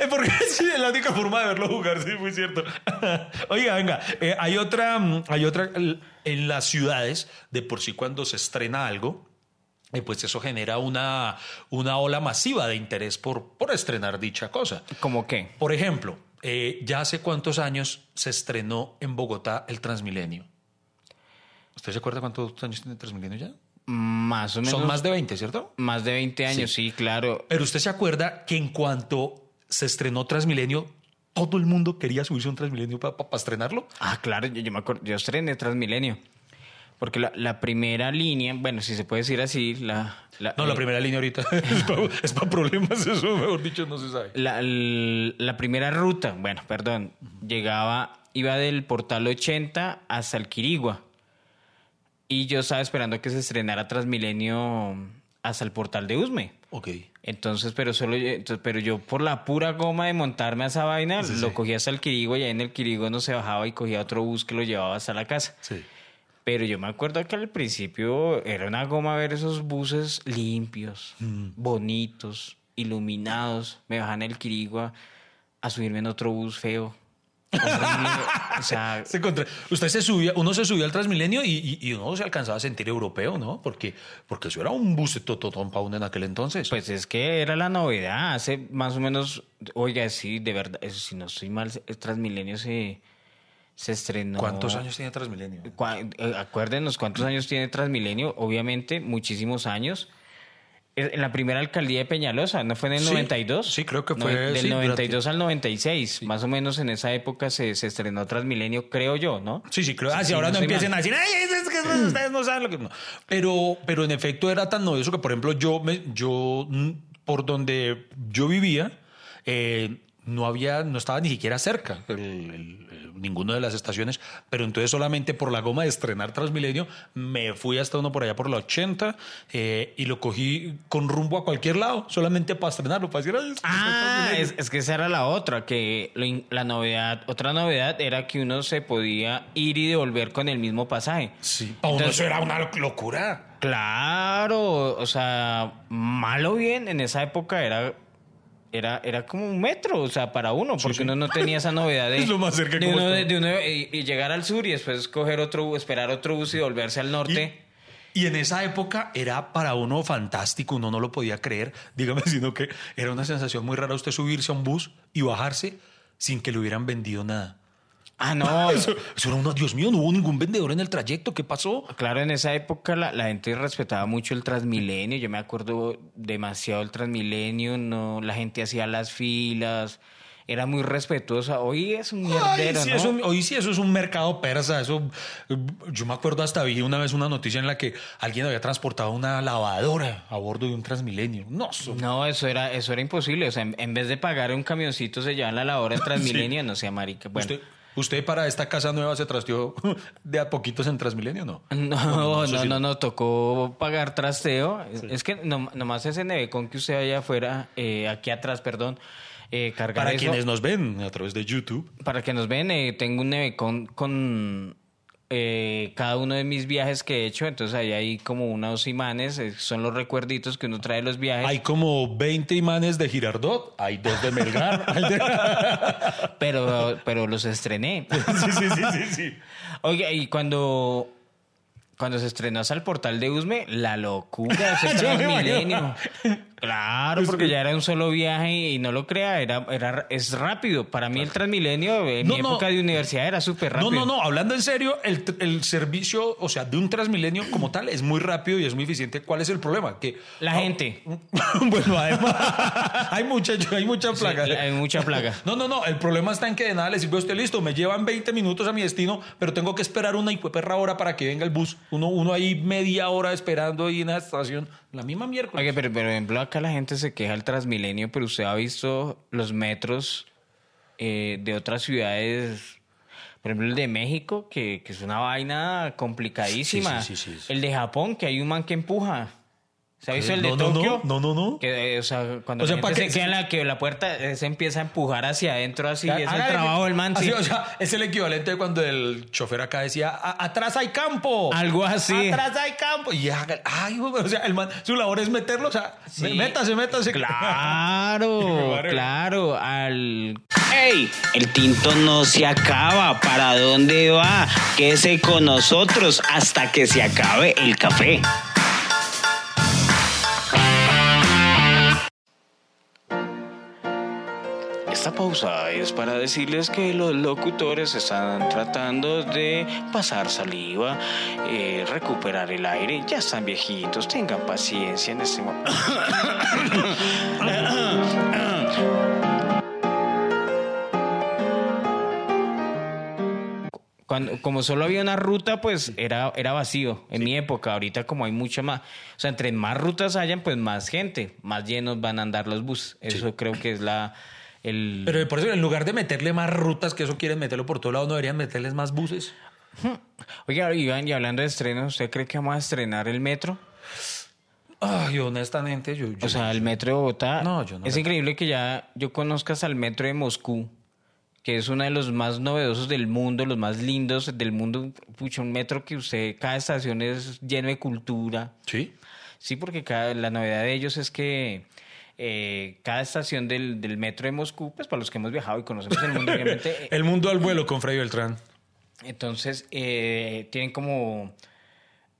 Speaker 1: Eh, Porque sí, es la única forma de verlo jugar, sí, muy cierto. Oiga, venga, eh, hay otra, mm, hay otra en las ciudades, de por sí cuando se estrena algo, eh, pues eso genera una, una ola masiva de interés por, por estrenar dicha cosa.
Speaker 2: ¿Cómo qué?
Speaker 1: Por ejemplo, eh, ya hace cuántos años se estrenó en Bogotá el Transmilenio. ¿Usted se acuerda cuántos años tiene el Transmilenio ya?
Speaker 2: Más o menos.
Speaker 1: Son más de 20, ¿cierto?
Speaker 2: más de 20 años, sí, claro.
Speaker 1: Pero usted se acuerda que en cuanto se estrenó Transmilenio, todo el mundo quería subirse a un Transmilenio para estrenarlo.
Speaker 2: Ah, claro, yo, yo me acuerdo, yo estrené Transmilenio. Porque la, la primera línea, bueno, si se puede decir así, la...
Speaker 1: No, la
Speaker 2: eh,
Speaker 1: primera línea ahorita es para problemas, eso mejor dicho no se sabe.
Speaker 2: La, la primera ruta, bueno, perdón, llegaba, iba del portal 80 hasta el Quirigua. Y yo estaba esperando que se estrenara Transmilenio hasta el portal de Usme.
Speaker 1: Ok.
Speaker 2: Entonces, pero solo entonces, pero yo por la pura goma de montarme a esa vaina,
Speaker 1: Sí,
Speaker 2: lo
Speaker 1: sí.
Speaker 2: cogía hasta el Quirigua y ahí en el Quirigua no se bajaba y cogía otro bus que lo llevaba hasta la casa.
Speaker 1: Sí.
Speaker 2: Pero yo me acuerdo que al principio era una goma ver esos buses limpios,
Speaker 1: Mm.
Speaker 2: bonitos, iluminados. Me bajan el Quirigua a subirme en otro bus feo. Horrible. O sea,
Speaker 1: Se contra- Usted se subía, uno se subía al Transmilenio y, y- y uno se alcanzaba a sentir europeo, ¿no? Porque, porque eso era un bus tototón para uno en aquel entonces.
Speaker 2: pues es que era la novedad. Hace más o menos, oiga, sí, de verdad, eso, si no estoy mal, el Transmilenio se, se estrenó.
Speaker 1: ¿Cuántos años tiene Transmilenio?
Speaker 2: Cua- eh, Acuérdenos cuántos años tiene Transmilenio, obviamente muchísimos años. En la primera alcaldía de Peñalosa, ¿no fue en el
Speaker 1: Sí,
Speaker 2: 92?
Speaker 1: sí, creo que
Speaker 2: No,
Speaker 1: fue,
Speaker 2: Del
Speaker 1: sí,
Speaker 2: 92 al 96, más o menos en esa época se, se estrenó Transmilenio, creo yo, ¿no?
Speaker 1: Sí, sí, creo. Ah, si
Speaker 2: Sí,
Speaker 1: ahora
Speaker 2: no
Speaker 1: no, empiecen
Speaker 2: mal.
Speaker 1: a decir, ay, es que ustedes no saben lo que. No. Pero, pero en efecto era tan novedoso que, por ejemplo, yo, me, yo mm, por donde yo vivía, eh, no había, no estaba ni siquiera cerca el, el- el- ninguna de las estaciones, pero entonces solamente por la goma de estrenar Transmilenio me fui hasta uno por allá por la 80 eh, y lo cogí con rumbo a cualquier lado, solamente para estrenarlo, para decir, ay,
Speaker 2: Ah,
Speaker 1: Transmilenio".
Speaker 2: es, es que esa era la otra, que la novedad, otra novedad era que uno se podía ir y devolver con el mismo pasaje.
Speaker 1: Sí, para uno eso era una locura.
Speaker 2: Claro, o sea, mal o bien, en esa época era, era, era como un metro, o sea, para uno, porque
Speaker 1: sí.
Speaker 2: uno no tenía esa novedad de,
Speaker 1: Es lo más cerca
Speaker 2: de uno, de,
Speaker 1: está.
Speaker 2: de uno y, y llegar al sur y después coger otro esperar otro bus y volverse al norte.
Speaker 1: Y en esa época era para uno fantástico, uno no lo podía creer, dígame, sino que era una sensación muy rara usted subirse a un bus y bajarse sin que le hubieran vendido nada.
Speaker 2: Ah, no,
Speaker 1: Eso, eso era una, Dios mío, no hubo ningún vendedor en el trayecto, ¿qué pasó?
Speaker 2: Claro, en esa época la, la gente respetaba mucho el Transmilenio. Yo me acuerdo demasiado del Transmilenio. No, la gente hacía las filas. Era muy respetuosa. Hoy es un
Speaker 1: Ay,
Speaker 2: mierdero,
Speaker 1: sí,
Speaker 2: ¿no?
Speaker 1: eso- hoy sí, eso es un mercado persa. Eso, yo me acuerdo hasta vi una vez una noticia en la que alguien había transportado una lavadora a bordo de un Transmilenio. No, eso-
Speaker 2: No, eso era, eso era imposible. O sea, en, en vez de pagar un camioncito, se llevan la labor en Transmilenio. No sea marica. Bueno,
Speaker 1: ¿Usted, ¿Usted para esta casa nueva se trasteó de a poquitos en Transmilenio no?
Speaker 2: No, no,
Speaker 1: sí.
Speaker 2: no, no, tocó pagar trasteo. Es que no, nomás ese nevecón que usted allá afuera, eh, aquí atrás, perdón, eh, cargar
Speaker 1: Para
Speaker 2: eso-
Speaker 1: quienes nos ven a través de YouTube.
Speaker 2: Para que nos ven, eh, tengo un nevecón con eh, cada uno de mis viajes que he hecho. Entonces ahí hay como unos imanes, eh, son los recuerditos que uno trae de los viajes.
Speaker 1: Hay como 20 imanes de Girardot, hay dos de Melgar. de-
Speaker 2: Pero, pero los estrené.
Speaker 1: sí, sí, sí, sí, sí.
Speaker 2: Oye, y cuando, cuando se estrenó hasta el portal de Usme, la locura ese
Speaker 1: Yo
Speaker 2: Claro, porque ya era un solo viaje y no lo crea, era, era es rápido. Para mí el Transmilenio en
Speaker 1: No,
Speaker 2: mi
Speaker 1: no.
Speaker 2: época de universidad era súper
Speaker 1: No,
Speaker 2: rápido.
Speaker 1: no, no, hablando en serio, el, el servicio, o sea, de un Transmilenio como tal es muy rápido y es muy eficiente. ¿Cuál es el problema? Que
Speaker 2: La
Speaker 1: Ah,
Speaker 2: gente.
Speaker 1: bueno, además hay mucha, hay mucha plaga.
Speaker 2: hay mucha plaga.
Speaker 1: No, no, no, el problema está en que de nada le sirve a usted listo, me llevan 20 minutos a mi destino, pero tengo que esperar una perra hora para que venga el bus. Uno, uno ahí media hora esperando ahí en la estación, la misma miércoles.
Speaker 2: Oye, pero, pero, por ejemplo, acá la gente se queja del Transmilenio, pero usted ha visto los metros eh, de otras ciudades, por ejemplo, el de México, que, que es una vaina complicadísima.
Speaker 1: Sí, sí, sí.
Speaker 2: El de Japón, que hay un man que empuja. ¿Se ha visto el de
Speaker 1: No, no, no,
Speaker 2: Tokio?
Speaker 1: no, no, no.
Speaker 2: Que, eh, o sea, cuando
Speaker 1: O sea,
Speaker 2: se queda en la, que la puerta eh, se empieza a empujar hacia adentro así, es el
Speaker 1: Hágale-
Speaker 2: trabajo del man.
Speaker 1: Así,
Speaker 2: sí.
Speaker 1: o sea, es el equivalente de cuando el chofer acá decía, "A- atrás hay campo.
Speaker 2: Algo así.
Speaker 1: Atrás hay campo. Y haga- ay, güey, o sea, el man, su labor es meterlo, o sea,
Speaker 2: Sí.
Speaker 1: métase, métase.
Speaker 2: Claro, claro, al
Speaker 4: ¡Ey! El tinto no se acaba. ¿Para dónde va? Quédese con nosotros hasta que se acabe el café.
Speaker 2: Esta pausa es para decirles que los locutores están tratando de pasar saliva, eh, recuperar el aire. Ya están viejitos, tengan paciencia en este momento. Cuando, como solo había una ruta, pues era, era vacío en mi época. Ahorita como hay mucha más, o sea, entre más rutas hayan, pues más gente, más llenos van a andar los buses. Eso creo que es la el
Speaker 1: Pero por eso, en lugar de meterle más rutas, que eso quieren meterlo por todo lado, no deberían meterles más buses.
Speaker 2: Oiga, Iván, y hablando de estrenos, ¿usted cree que vamos a estrenar el metro?
Speaker 1: Ay, honestamente, yo. yo
Speaker 2: O sea, el metro de Bogotá.
Speaker 1: No, yo no
Speaker 2: Es
Speaker 1: le-
Speaker 2: increíble que ya yo conozca hasta el metro de Moscú, que es uno de los más novedosos del mundo, los más lindos del mundo. Pucha, un metro que usted, cada estación es lleno de cultura.
Speaker 1: Sí.
Speaker 2: Sí, porque cada, la novedad de ellos es que eh, cada estación del, del metro de Moscú, pues para los que hemos viajado y conocemos el mundo, obviamente,
Speaker 1: El mundo al vuelo con Freddy Beltrán.
Speaker 2: entonces, eh, tienen como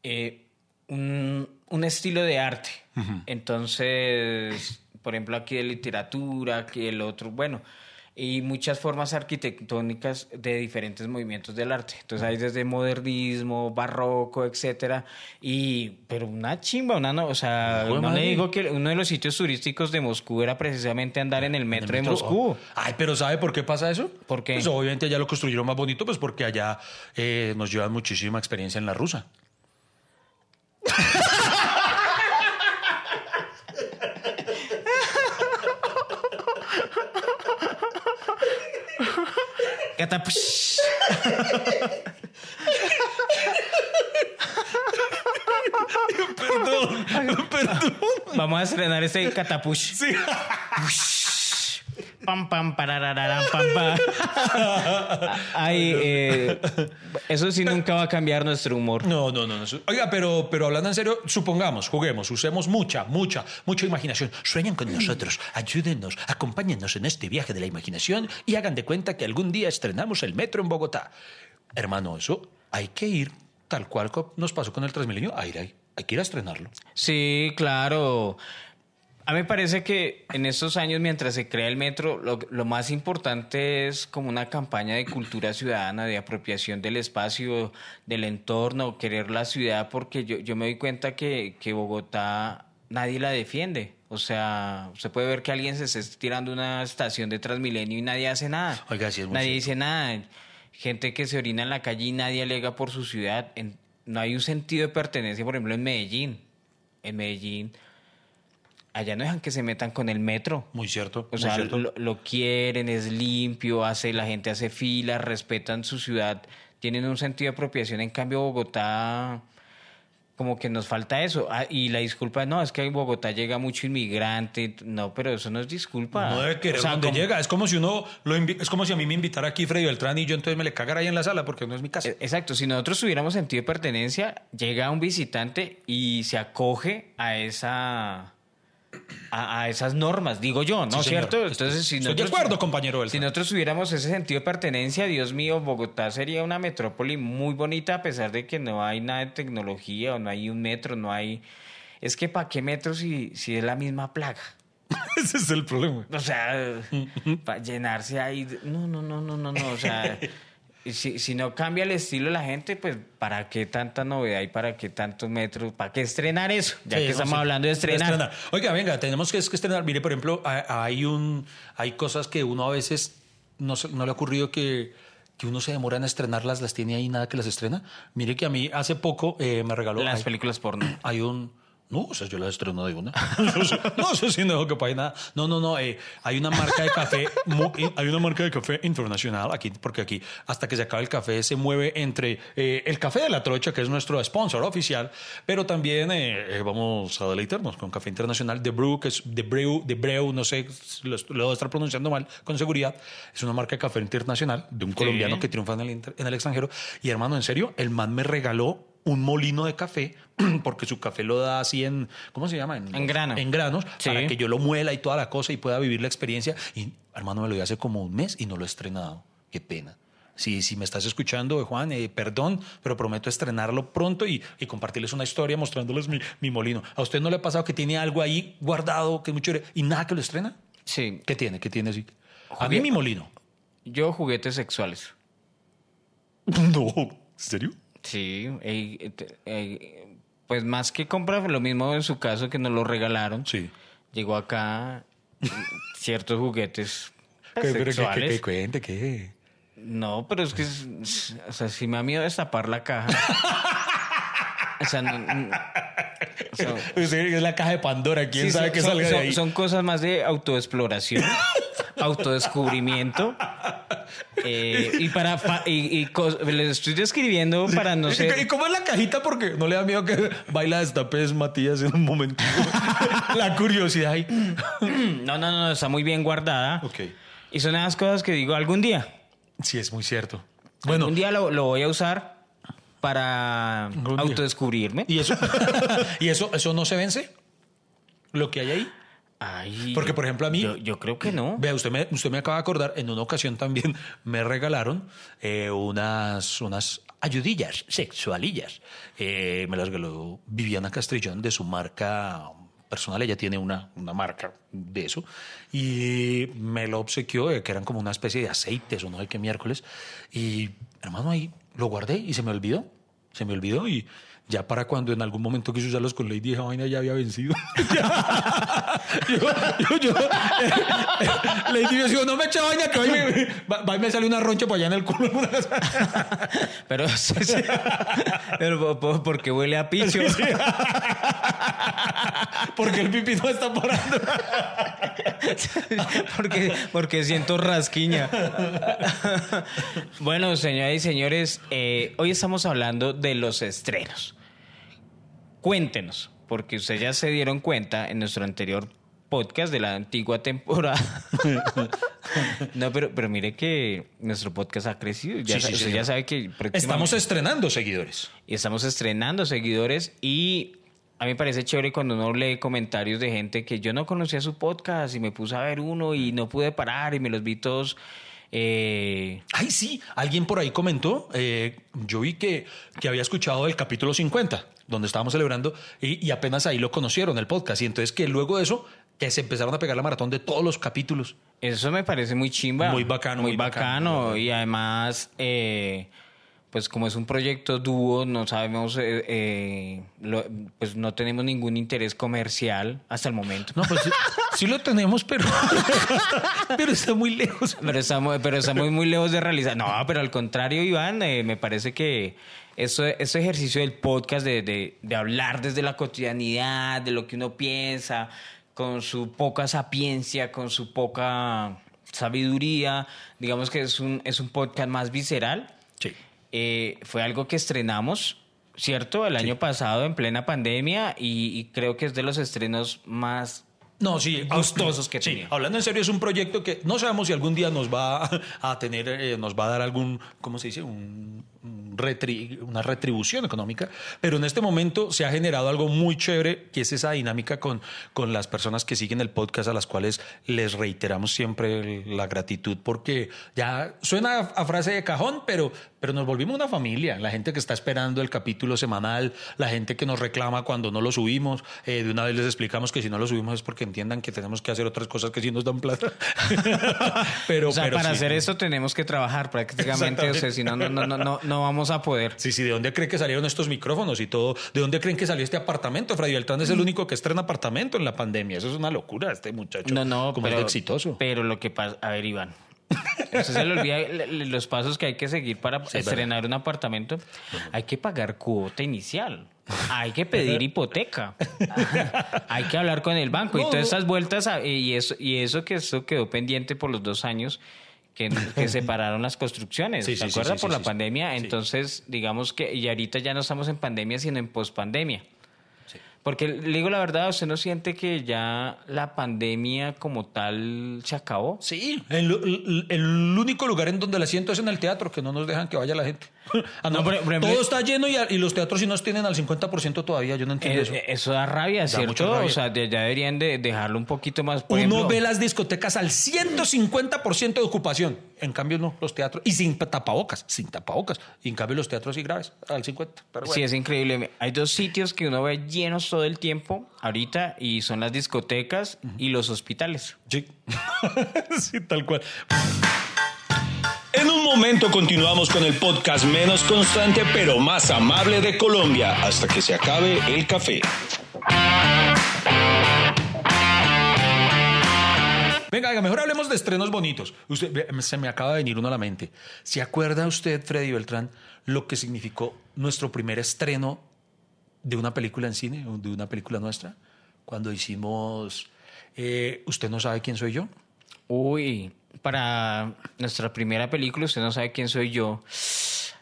Speaker 2: eh, un, un estilo de arte. Entonces, por ejemplo, aquí de literatura, aquí el otro, bueno, y muchas formas arquitectónicas de diferentes movimientos del arte. Entonces, hay desde modernismo, barroco, etcétera. Y, pero una chimba, una no, o sea, no le digo que uno de los sitios turísticos de Moscú era precisamente andar en el metro, de Moscú.
Speaker 1: Ay, pero ¿sabe por qué pasa eso?
Speaker 2: ¿Por qué?
Speaker 1: Pues obviamente allá lo construyeron más bonito, pues porque allá eh, nos llevan muchísima experiencia en la rusa.
Speaker 2: Catapush.
Speaker 1: Perdón, perdón.
Speaker 2: Vamos a estrenar ese catapush.
Speaker 1: Sí.
Speaker 2: Pam, pam, pararararán, pam, pam. Ay, eh, eso sí nunca va a cambiar nuestro humor.
Speaker 1: No, no, no. no. Oiga, pero, pero hablando en serio, supongamos, juguemos, usemos mucha, mucha, mucha imaginación. Sueñen con nosotros, ayúdennos, acompáñennos en este viaje de la imaginación y hagan de cuenta que algún día estrenamos el metro en Bogotá. Hermano, eso hay que ir tal cual nos pasó con el Transmilenio. Hay, hay, hay que ir a estrenarlo.
Speaker 2: Sí, claro. A mí me parece que en estos años, mientras se crea el metro, lo, lo más importante es como una campaña de cultura ciudadana, de apropiación del espacio, del entorno, querer la ciudad, porque yo, yo me doy cuenta que, que Bogotá nadie la defiende. O sea, se puede ver que alguien se esté tirando una estación de Transmilenio y nadie hace nada.
Speaker 1: Oiga, sí es
Speaker 2: nadie
Speaker 1: cierto.
Speaker 2: dice nada. Gente que se orina en la calle y nadie alega por su ciudad. En- no hay un sentido de pertenencia, por ejemplo, en Medellín. En Medellín, allá no dejan que se metan con el metro.
Speaker 1: Muy cierto.
Speaker 2: O sea,
Speaker 1: cierto.
Speaker 2: lo, lo quieren, es limpio, hace, la gente hace filas, respetan su ciudad, tienen un sentido de apropiación. En cambio, Bogotá, como que nos falta eso. Ah, y la disculpa, no, es que en Bogotá llega mucho inmigrante. No, pero eso no es disculpa.
Speaker 1: No debe querer
Speaker 2: O sea,
Speaker 1: donde
Speaker 2: como-
Speaker 1: llega. Es como si uno lo es como si a mí me invitara aquí Freddy Beltrán y yo entonces me le cagara ahí en la sala porque no es mi casa.
Speaker 2: Eh, Exacto, si nosotros tuviéramos sentido de pertenencia, llega un visitante y se acoge a esa a, a esas normas, digo yo, ¿no?
Speaker 1: Sí, señor.
Speaker 2: ¿Cierto? Entonces, si
Speaker 1: Estoy de
Speaker 2: nosotros,
Speaker 1: acuerdo, compañero
Speaker 2: si nosotros tuviéramos ese sentido de pertenencia, Dios mío, Bogotá sería una metrópoli muy bonita a pesar de que no hay nada de tecnología o no hay un metro, no hay es que ¿para qué metro si, si es la misma plaga?
Speaker 1: Ese es el problema.
Speaker 2: O sea, para llenarse ahí. No, no, no, no, no, no. O sea, si, si no cambia el estilo de la gente, pues ¿para qué tanta novedad y para qué tantos metros? ¿Para qué estrenar eso? Ya
Speaker 1: Sí,
Speaker 2: que estamos
Speaker 1: sí.
Speaker 2: hablando de estrenar.
Speaker 1: Oiga, venga, tenemos que, es que estrenar. Mire, por ejemplo, hay- un, hay cosas que uno a veces no, no le ha ocurrido que, que uno se demora en estrenarlas, las tiene ahí nada que las estrena. Mire que a mí hace poco eh, me regaló.
Speaker 2: Las
Speaker 1: hay-
Speaker 2: películas porno.
Speaker 1: hay un. No, o sea, yo la estreno de una. no, eso sí, no que pague nada. No, no, no. eh, hay una marca de café, hay una marca de café internacional aquí, porque aquí, hasta que se acabe el café, se mueve entre eh, el café de la trocha, que es nuestro sponsor oficial, pero también eh, eh, vamos a deleitarnos con café internacional de Brew, que es de Brew, de Breu, no sé, lo, lo debo estar pronunciando mal con seguridad. Es una marca de café internacional de un colombiano que triunfa en el, en el extranjero. Y hermano, en serio, el man me regaló un molino de café, porque su café lo da así en, ¿cómo se llama?
Speaker 2: En grano.
Speaker 1: En granos,
Speaker 2: Sí.
Speaker 1: para que yo lo muela y toda la cosa y pueda vivir la experiencia. Y hermano, me lo dio hace como un mes y no lo he estrenado. Qué pena. Si, si me estás escuchando, Juan, eh, perdón, pero prometo estrenarlo pronto y, y compartirles una historia mostrándoles mi, mi molino. ¿A usted no le ha pasado que tiene algo ahí guardado que es y nada que lo estrena?
Speaker 2: Sí.
Speaker 1: ¿Qué tiene? ¿Qué tiene así? A mí mi molino.
Speaker 2: Yo juguetes sexuales.
Speaker 1: No, ¿en serio?
Speaker 2: Sí. eh, pues más que comprar, lo mismo en su caso que nos lo regalaron.
Speaker 1: Sí.
Speaker 2: Llegó acá ciertos juguetes
Speaker 1: ¿Qué,
Speaker 2: sexuales.
Speaker 1: qué cuente? ¿Qué?
Speaker 2: No, pero es que, o sea, si me da miedo destapar la caja. o sea, no- no- o sea,
Speaker 1: Es la caja de Pandora. ¿Quién
Speaker 2: sí,
Speaker 1: sabe qué
Speaker 2: son-
Speaker 1: salga de ahí?
Speaker 2: son cosas más de autoexploración, autodescubrimiento. eh, y para y, les estoy describiendo para no
Speaker 1: ¿Y-
Speaker 2: ser
Speaker 1: ¿Y cómo es la cajita? Porque no le da miedo que baila destapes Matías en un momento. la curiosidad ahí.
Speaker 2: no no no está muy bien guardada
Speaker 1: Ok.
Speaker 2: y son esas cosas que digo algún día
Speaker 1: Sí, es muy cierto. Bueno,
Speaker 2: un día lo, lo voy a usar para autodescubrirme
Speaker 1: ¿y eso? ¿Y eso, eso no se vence? ¿Lo que hay ahí?
Speaker 2: Ay,
Speaker 1: Porque, por ejemplo, a mí-
Speaker 2: yo, yo creo que no
Speaker 1: Vea, usted me, usted me acaba de acordar, en una ocasión también me regalaron eh, unas, unas ayudillas sexualillas. Eh, me las regaló Viviana Castrillón de su marca personal. Ella tiene una, una marca de eso. Y me lo obsequió, que eran como una especie de aceites o no sé qué miércoles. Y, hermano, ahí lo guardé y se me olvidó. Se me olvidó y ya para cuando en algún momento quise usarlos con Lady, esa vaina ya había vencido. yo, yo, yo, eh, eh, no me eche vaina, que me, va- y me sale una roncha por allá en el culo.
Speaker 2: pero po- porque huele a picho
Speaker 1: Porque el pipí no está parando.
Speaker 2: porque, porque siento rasquiña. bueno, señoras y señores, eh, hoy estamos hablando de los estrenos. Cuéntenos, porque ustedes ya se dieron cuenta en nuestro anterior podcast de la antigua temporada. no, pero, pero mire que nuestro podcast ha crecido. Ya,
Speaker 1: Sí, sí,
Speaker 2: usted ya sabe que
Speaker 1: Estamos estrenando seguidores.
Speaker 2: y estamos estrenando seguidores y a mí me parece chévere cuando uno lee comentarios de gente que yo no conocía su podcast y me puse a ver uno y no pude parar y me los vi todos. eh,
Speaker 1: Ay, sí, alguien por ahí comentó, eh, yo vi que, que había escuchado el capítulo 50, donde estábamos celebrando, y, y apenas ahí lo conocieron, el podcast, y entonces que luego de eso, que se empezaron a pegar la maratón de todos los capítulos.
Speaker 2: eso me parece muy chimba.
Speaker 1: Muy bacano,
Speaker 2: Muy,
Speaker 1: muy
Speaker 2: bacano.
Speaker 1: bacano.
Speaker 2: Y además, eh, pues como es un proyecto dúo, no sabemos, eh, eh, lo- pues no tenemos ningún interés comercial hasta el momento.
Speaker 1: No, pues sí, sí lo tenemos, pero, pero está muy lejos.
Speaker 2: Pero estamos, pero estamos muy lejos de realizar. No, pero al contrario, Iván, eh, me parece que eso, ese ejercicio del podcast, de, de- de hablar desde la cotidianidad, de lo que uno piensa, con su poca sapiencia, con su poca sabiduría, digamos que es un, es un podcast más visceral. Eh, fue algo que estrenamos, ¿cierto? El año pasado en plena pandemia y, y creo que es de los estrenos más
Speaker 1: No, sí,
Speaker 2: gustosos que
Speaker 1: sí,
Speaker 2: tenía.
Speaker 1: hablando en serio, es un proyecto que no sabemos si algún día nos va a tener, eh, nos va a dar algún, ¿cómo se dice? Un retri- una retribución económica, pero en este momento se ha generado algo muy chévere, que es esa dinámica con, con las personas que siguen el podcast, a las cuales les reiteramos siempre la gratitud, porque ya suena a, a frase de cajón, pero, pero nos volvimos una familia, la gente que está esperando el capítulo semanal, la gente que nos reclama cuando no lo subimos, eh, de una vez les explicamos que si no lo subimos es porque entiendan que tenemos que hacer otras cosas que sí nos dan plata. pero,
Speaker 2: o sea,
Speaker 1: pero
Speaker 2: para
Speaker 1: sí.
Speaker 2: hacer eso tenemos que trabajar prácticamente, o sea, si no, no, no, no, no, no vamos a poder.
Speaker 1: Sí, sí, ¿de dónde creen que salieron estos micrófonos y todo? ¿De dónde creen que salió este apartamento? Freddy Beltrán es el único que estrena apartamento en la pandemia. Eso es una locura, este muchacho.
Speaker 2: No, no,
Speaker 1: como
Speaker 2: pero,
Speaker 1: es exitoso.
Speaker 2: Pero lo que pasa, a ver, Iván. Usted se le olvida los pasos que hay que seguir para
Speaker 1: Sí,
Speaker 2: estrenar un apartamento. Hay que pagar cuota inicial. Hay que pedir hipoteca. Hay que hablar con el banco. y todas esas vueltas, a- y eso, y eso que eso quedó pendiente por los dos años que, que separaron las construcciones.
Speaker 1: Sí,
Speaker 2: ¿Se
Speaker 1: sí, sí,
Speaker 2: por la pandemia. Entonces, digamos que, y ahorita ya no estamos en pandemia, sino en pospandemia. Porque le digo la verdad, ¿usted no siente que ya la pandemia como tal se acabó?
Speaker 1: Sí, el, el- el único lugar en donde la siento es en el teatro, que no nos dejan que vaya la gente. Ah, no,
Speaker 2: pero,
Speaker 1: todo está lleno y, y los teatros sí nos tienen al 50% todavía. Yo no entiendo eso.
Speaker 2: eso da rabia,
Speaker 1: mucha
Speaker 2: ¿cierto?
Speaker 1: rabia.
Speaker 2: O sea, de- ya deberían de dejarlo un poquito más. Por
Speaker 1: Uno
Speaker 2: ejemplo,
Speaker 1: ve las discotecas al 150% de ocupación. En cambio, no, los teatros. Y sin tapabocas, sin tapabocas. Y en cambio, los teatros sí graves, al 50%. Pero bueno.
Speaker 2: Sí, es increíble. Hay dos sitios que uno ve llenos todo el tiempo ahorita y son las discotecas y los hospitales.
Speaker 1: Sí. sí, tal cual.
Speaker 3: En un momento continuamos con el podcast menos constante pero más amable de Colombia hasta que se acabe el café.
Speaker 1: Venga, venga, mejor hablemos de estrenos bonitos. Usted, se me acaba de venir uno a la mente. ¿Se acuerda usted, Freddy Beltrán, lo que significó nuestro primer estreno de una película en cine, de una película nuestra? Cuando hicimos eh, ¿Usted no sabe quién soy yo?
Speaker 2: Uy, para nuestra primera película, usted no sabe quién soy yo.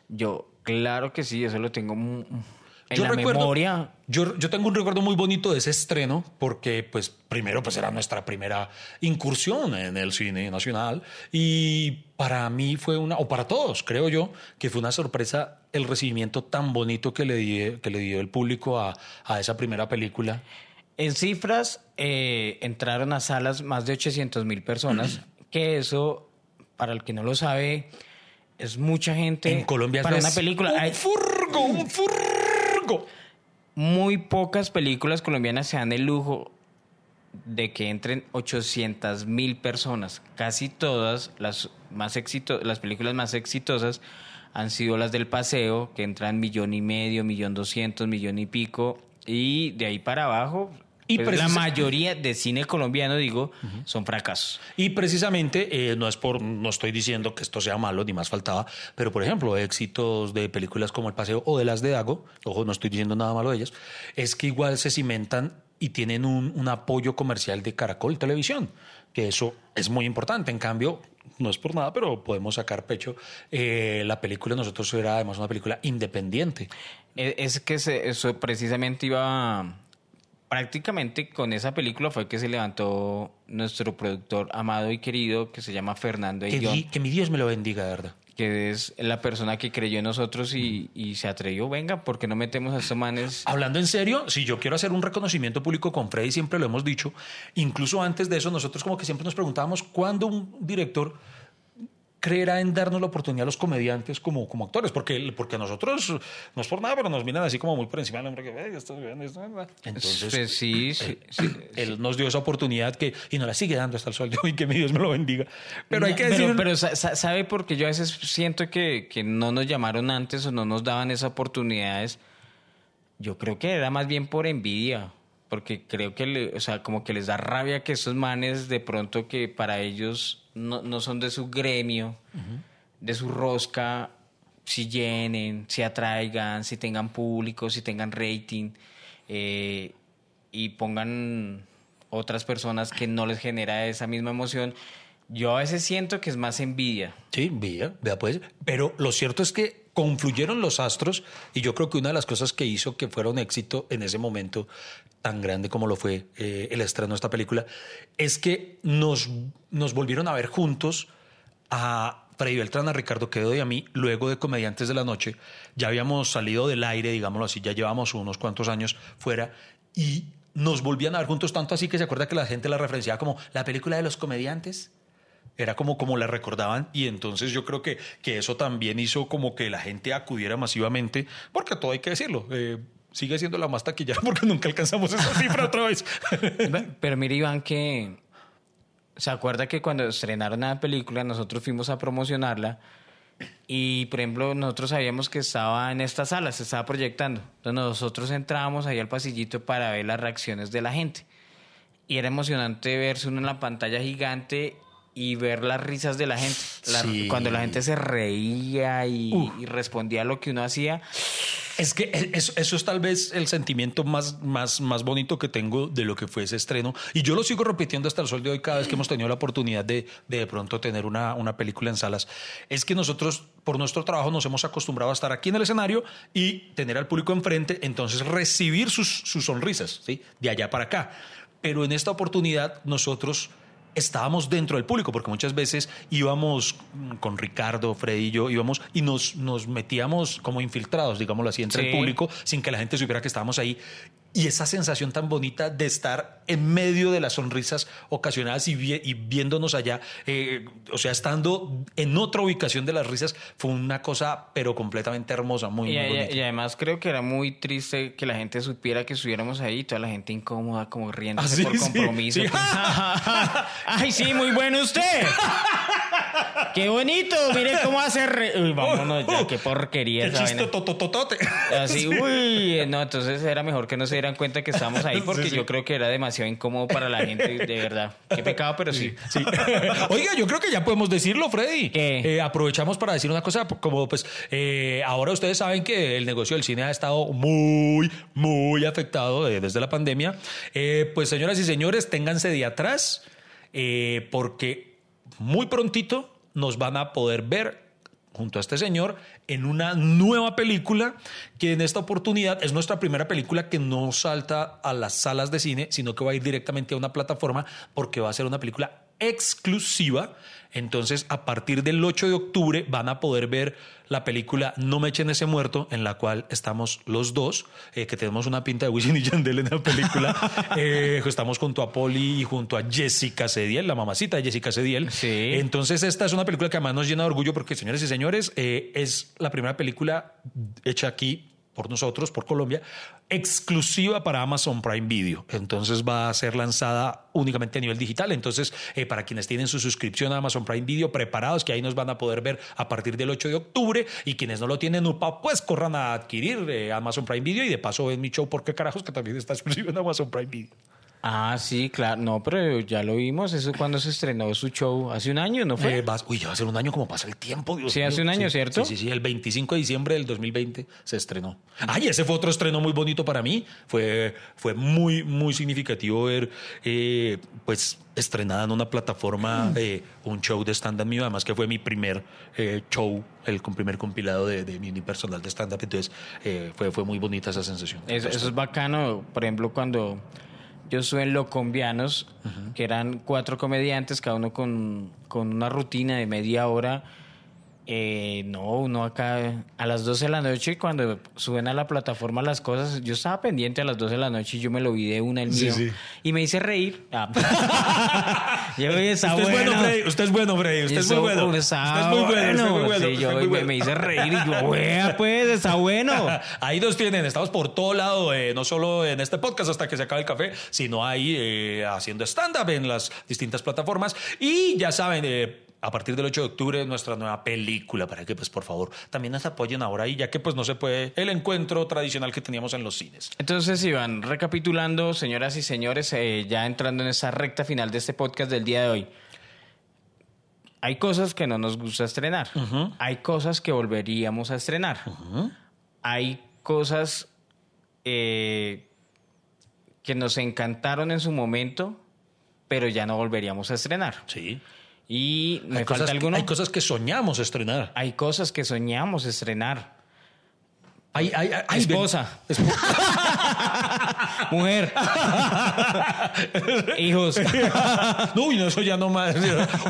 Speaker 2: Yo, claro que sí, eso lo tengo en
Speaker 1: Yo
Speaker 2: la
Speaker 1: recuerdo-
Speaker 2: memoria.
Speaker 1: Yo, yo tengo un recuerdo muy bonito de ese estreno porque, pues, primero, pues era nuestra primera incursión en el cine nacional y para mí fue una, o para todos, creo yo, que fue una sorpresa el recibimiento tan bonito que le, di- que le dio el público a, a esa primera película.
Speaker 2: En cifras, eh, entraron a salas más de 800 mil personas, que eso, para el que no lo sabe, es mucha gente
Speaker 1: En Colombia
Speaker 2: para una película.
Speaker 1: un
Speaker 2: Hay
Speaker 1: furgo, un furgo.
Speaker 2: muy pocas películas colombianas se dan el lujo de que entren 800 mil personas. Casi todas las, más éxito, las películas más exitosas han sido las del paseo, que entran millón y medio, millón doscientos, millón y pico. Y de ahí para abajo,
Speaker 1: Y
Speaker 2: pues, la mayoría de cine colombiano, digo, son fracasos.
Speaker 1: Y precisamente, eh, no es por, no estoy diciendo que esto sea malo, ni más faltaba, pero por ejemplo, éxitos de películas como El Paseo o de las de Dago, ojo, no estoy diciendo nada malo de ellas, es que igual se cimentan y tienen un, un apoyo comercial de Caracol Televisión, que eso es muy importante. En cambio, no es por nada, pero podemos sacar pecho. eh, la película nosotros era además una película independiente.
Speaker 2: E- Es que se- eso precisamente iba. Prácticamente con esa película fue que se levantó nuestro productor amado y querido que se llama Fernando
Speaker 1: Que, di- que mi Dios me lo bendiga, de verdad.
Speaker 2: que es la persona que creyó en nosotros y, y se atrevió. Venga, porque no metemos a estos manes?
Speaker 1: Hablando en serio, si yo quiero hacer un reconocimiento público con Freddy, siempre lo hemos dicho, incluso antes de eso, nosotros como que siempre nos preguntábamos cuándo un director creerá en darnos la oportunidad a los comediantes como, como actores, porque, porque a nosotros, no es por nada, pero nos miran así como muy por encima del hombre que "Ve, esto, ve, esto, ve". Entonces,
Speaker 2: Pues sí, sí, sí.
Speaker 1: él nos dio esa oportunidad que, y nos la sigue dando hasta el sol de hoy, que mi Dios me lo bendiga. Pero hay que decir...
Speaker 2: pero sa- sa- ¿sabe por qué yo a veces siento que, que no nos llamaron antes o no nos daban esas oportunidades? Yo creo que era más bien por envidia, porque creo que, le- o sea, como que les da rabia que esos manes de pronto que para ellos no, no son de su gremio, de su rosca, si llenen, si atraigan, si tengan público, si tengan rating, eh, y pongan otras personas que no les genera esa misma emoción. Yo a veces siento que es más envidia.
Speaker 1: Sí, vea, vea pues. Pero lo cierto es que confluyeron los astros y yo creo que una de las cosas que hizo que fuera un éxito en ese momento tan grande como lo fue eh, el estreno de esta película es que nos, nos volvieron a ver juntos a Freddy Beltrán, a Ricardo Quedo y a mí, luego de Comediantes de la Noche, ya habíamos salido del aire, digámoslo así, ya llevamos unos cuantos años fuera y nos volvían a ver juntos tanto así que se acuerda que la gente la referenciaba como la película de los comediantes. Era como, como la recordaban y entonces yo creo que, que eso también hizo como que la gente acudiera masivamente, porque todo hay que decirlo. eh, sigue siendo la más taquillera porque nunca alcanzamos esa cifra otra vez.
Speaker 2: Pero mire, Iván, que se acuerda que cuando estrenaron la película nosotros fuimos a promocionarla y, por ejemplo, nosotros sabíamos que estaba en esta sala, se estaba proyectando. Entonces nosotros entrábamos ahí al pasillito para ver las reacciones de la gente. Y era emocionante verse uno en la pantalla gigante y ver las risas de la gente. La-
Speaker 1: Sí.
Speaker 2: Cuando la gente se reía y,
Speaker 1: Uh.
Speaker 2: y respondía a lo que uno hacía.
Speaker 1: Es que e, eso, eso es tal vez el sentimiento más, más, más bonito que tengo de lo que fue ese estreno. Y yo lo sigo repitiendo hasta el sol de hoy cada vez que hemos tenido la oportunidad de de, de pronto tener una, una película en salas. Es que nosotros, por nuestro trabajo, nos hemos acostumbrado a estar aquí en el escenario y tener al público enfrente, entonces recibir sus, sus sonrisas, ¿sí? De allá para acá. Pero en esta oportunidad nosotros estábamos dentro del público, porque muchas veces íbamos mm, con Ricardo, Freddy y yo, íbamos y nos, nos metíamos como infiltrados, digámoslo así, entre
Speaker 2: Sí.
Speaker 1: el público, sin que la gente supiera que estábamos ahí. Y esa sensación tan bonita de estar en medio de las sonrisas ocasionadas y, vi- y viéndonos allá, eh, o sea, estando en otra ubicación de las risas, fue una cosa, pero completamente hermosa, muy,
Speaker 2: Y,
Speaker 1: muy bonita.
Speaker 2: y además creo que era muy triste que la gente supiera que estuviéramos ahí y toda la gente incómoda, como riéndose
Speaker 1: Ah, sí,
Speaker 2: por
Speaker 1: sí,
Speaker 2: compromiso.
Speaker 1: sí.
Speaker 2: Ay, sí, muy bueno usted. Qué bonito, mire cómo hace... re- Uy, vámonos ya, qué porquería
Speaker 1: El
Speaker 2: esa
Speaker 1: chiste
Speaker 2: vaina.
Speaker 1: totototote.
Speaker 2: Así, uy, no, entonces era mejor que no se dieran cuenta que estábamos ahí porque
Speaker 1: Sí, sí.
Speaker 2: yo creo que era demasiado incómodo para la gente, de verdad. Qué pecado, pero sí.
Speaker 1: Sí. Oiga, yo creo que ya podemos decirlo, Freddy. Eh, aprovechamos para decir una cosa, como pues eh, ahora ustedes saben que el negocio del cine ha estado muy, muy afectado eh, desde la pandemia. Eh, pues señoras y señores, ténganse de atrás porque muy prontito nos van a poder ver junto a este señor en una nueva película que en esta oportunidad es nuestra primera película que no salta a las salas de cine, sino que va a ir directamente a una plataforma porque va a ser una película exclusiva. Entonces, a partir del 8 de octubre van a poder ver la película No me echen ese muerto, en la cual estamos los dos, eh, que tenemos una pinta de Wisin y Yandel en la película. Eh, estamos junto a Polly y junto a Jessica Cediel, la mamacita de Jessica Cediel.
Speaker 2: Sí.
Speaker 1: Entonces, esta es una película que además nos llena de orgullo porque, señores y señores, eh, es la primera película hecha aquí por nosotros, por Colombia, exclusiva para Amazon Prime Video. Entonces va a ser lanzada únicamente a nivel digital. Entonces, eh, para quienes tienen su suscripción a Amazon Prime Video, preparados, que ahí nos van a poder ver a partir del 8 de octubre. Y quienes no lo tienen UPA, pues corran a adquirir eh, Amazon Prime Video y de paso ven mi show, porque carajos, que también está exclusivo en Amazon Prime Video.
Speaker 2: Ah, sí, claro. No, pero ya lo vimos. Eso cuando se estrenó su show. Hace un año, ¿no fue?
Speaker 1: Eh, vas- uy, ya va a ser un año como pasa el tiempo. Dios
Speaker 2: Sí,
Speaker 1: mío.
Speaker 2: hace un año, ¿cierto?
Speaker 1: Sí, sí, sí. El 25 de diciembre del 2020 se estrenó. Ay, ese fue otro estreno muy bonito para mí. Fue, fue muy, muy significativo ver, eh, pues, estrenada en una plataforma eh, un show de stand-up mío. Además que fue mi primer eh, show, el primer compilado de, de mi unipersonal de stand-up. Entonces, eh, fue, fue muy bonita esa sensación.
Speaker 2: Eso, eso es bacano. Por ejemplo, cuando yo estuve en Locombianos, que eran cuatro comediantes, cada uno con, con una rutina de media hora. Eh, no, uno acá a las 12 de la noche, cuando suben a la plataforma las cosas, yo estaba pendiente a las 12 de la noche y yo me lo vi de una el
Speaker 1: Sí,
Speaker 2: mío.
Speaker 1: sí.
Speaker 2: Y me hice reír. Ah. yo, "Oye, está
Speaker 1: Usted es bueno,
Speaker 2: bueno".
Speaker 1: Freddy. Usted es bueno. Usted es muy
Speaker 2: Eso,
Speaker 1: bueno.
Speaker 2: está
Speaker 1: Usted es muy bueno. usted es muy bueno,
Speaker 2: Sí,
Speaker 1: usted
Speaker 2: yo
Speaker 1: es muy
Speaker 2: me-
Speaker 1: bueno.
Speaker 2: me hice reír y yo, wea, pues, está bueno.
Speaker 1: Ahí nos tienen, estamos por todo lado, eh, no solo en este podcast hasta que se acabe el café, sino ahí eh, haciendo stand-up en las distintas plataformas. Y ya saben, eh, a partir del 8 de octubre, nuestra nueva película, para que, pues, por favor, también nos apoyen ahora y ya que, pues, no se puede el encuentro tradicional que teníamos en los cines.
Speaker 2: Entonces, Iván, recapitulando, señoras y señores, eh, ya entrando en esa recta final de este podcast del día de hoy. Hay cosas que no nos gusta estrenar. Hay cosas que volveríamos a estrenar. Hay cosas eh, que nos encantaron en su momento, pero ya no volveríamos a estrenar.
Speaker 1: Sí.
Speaker 2: Y me
Speaker 1: Hay
Speaker 2: falta alguno.
Speaker 1: hay cosas que soñamos estrenar.
Speaker 2: Hay cosas que soñamos estrenar.
Speaker 1: Hay, hay,
Speaker 2: Esposa. Mujer. Hijos.
Speaker 1: no, uy, no, eso ya no más.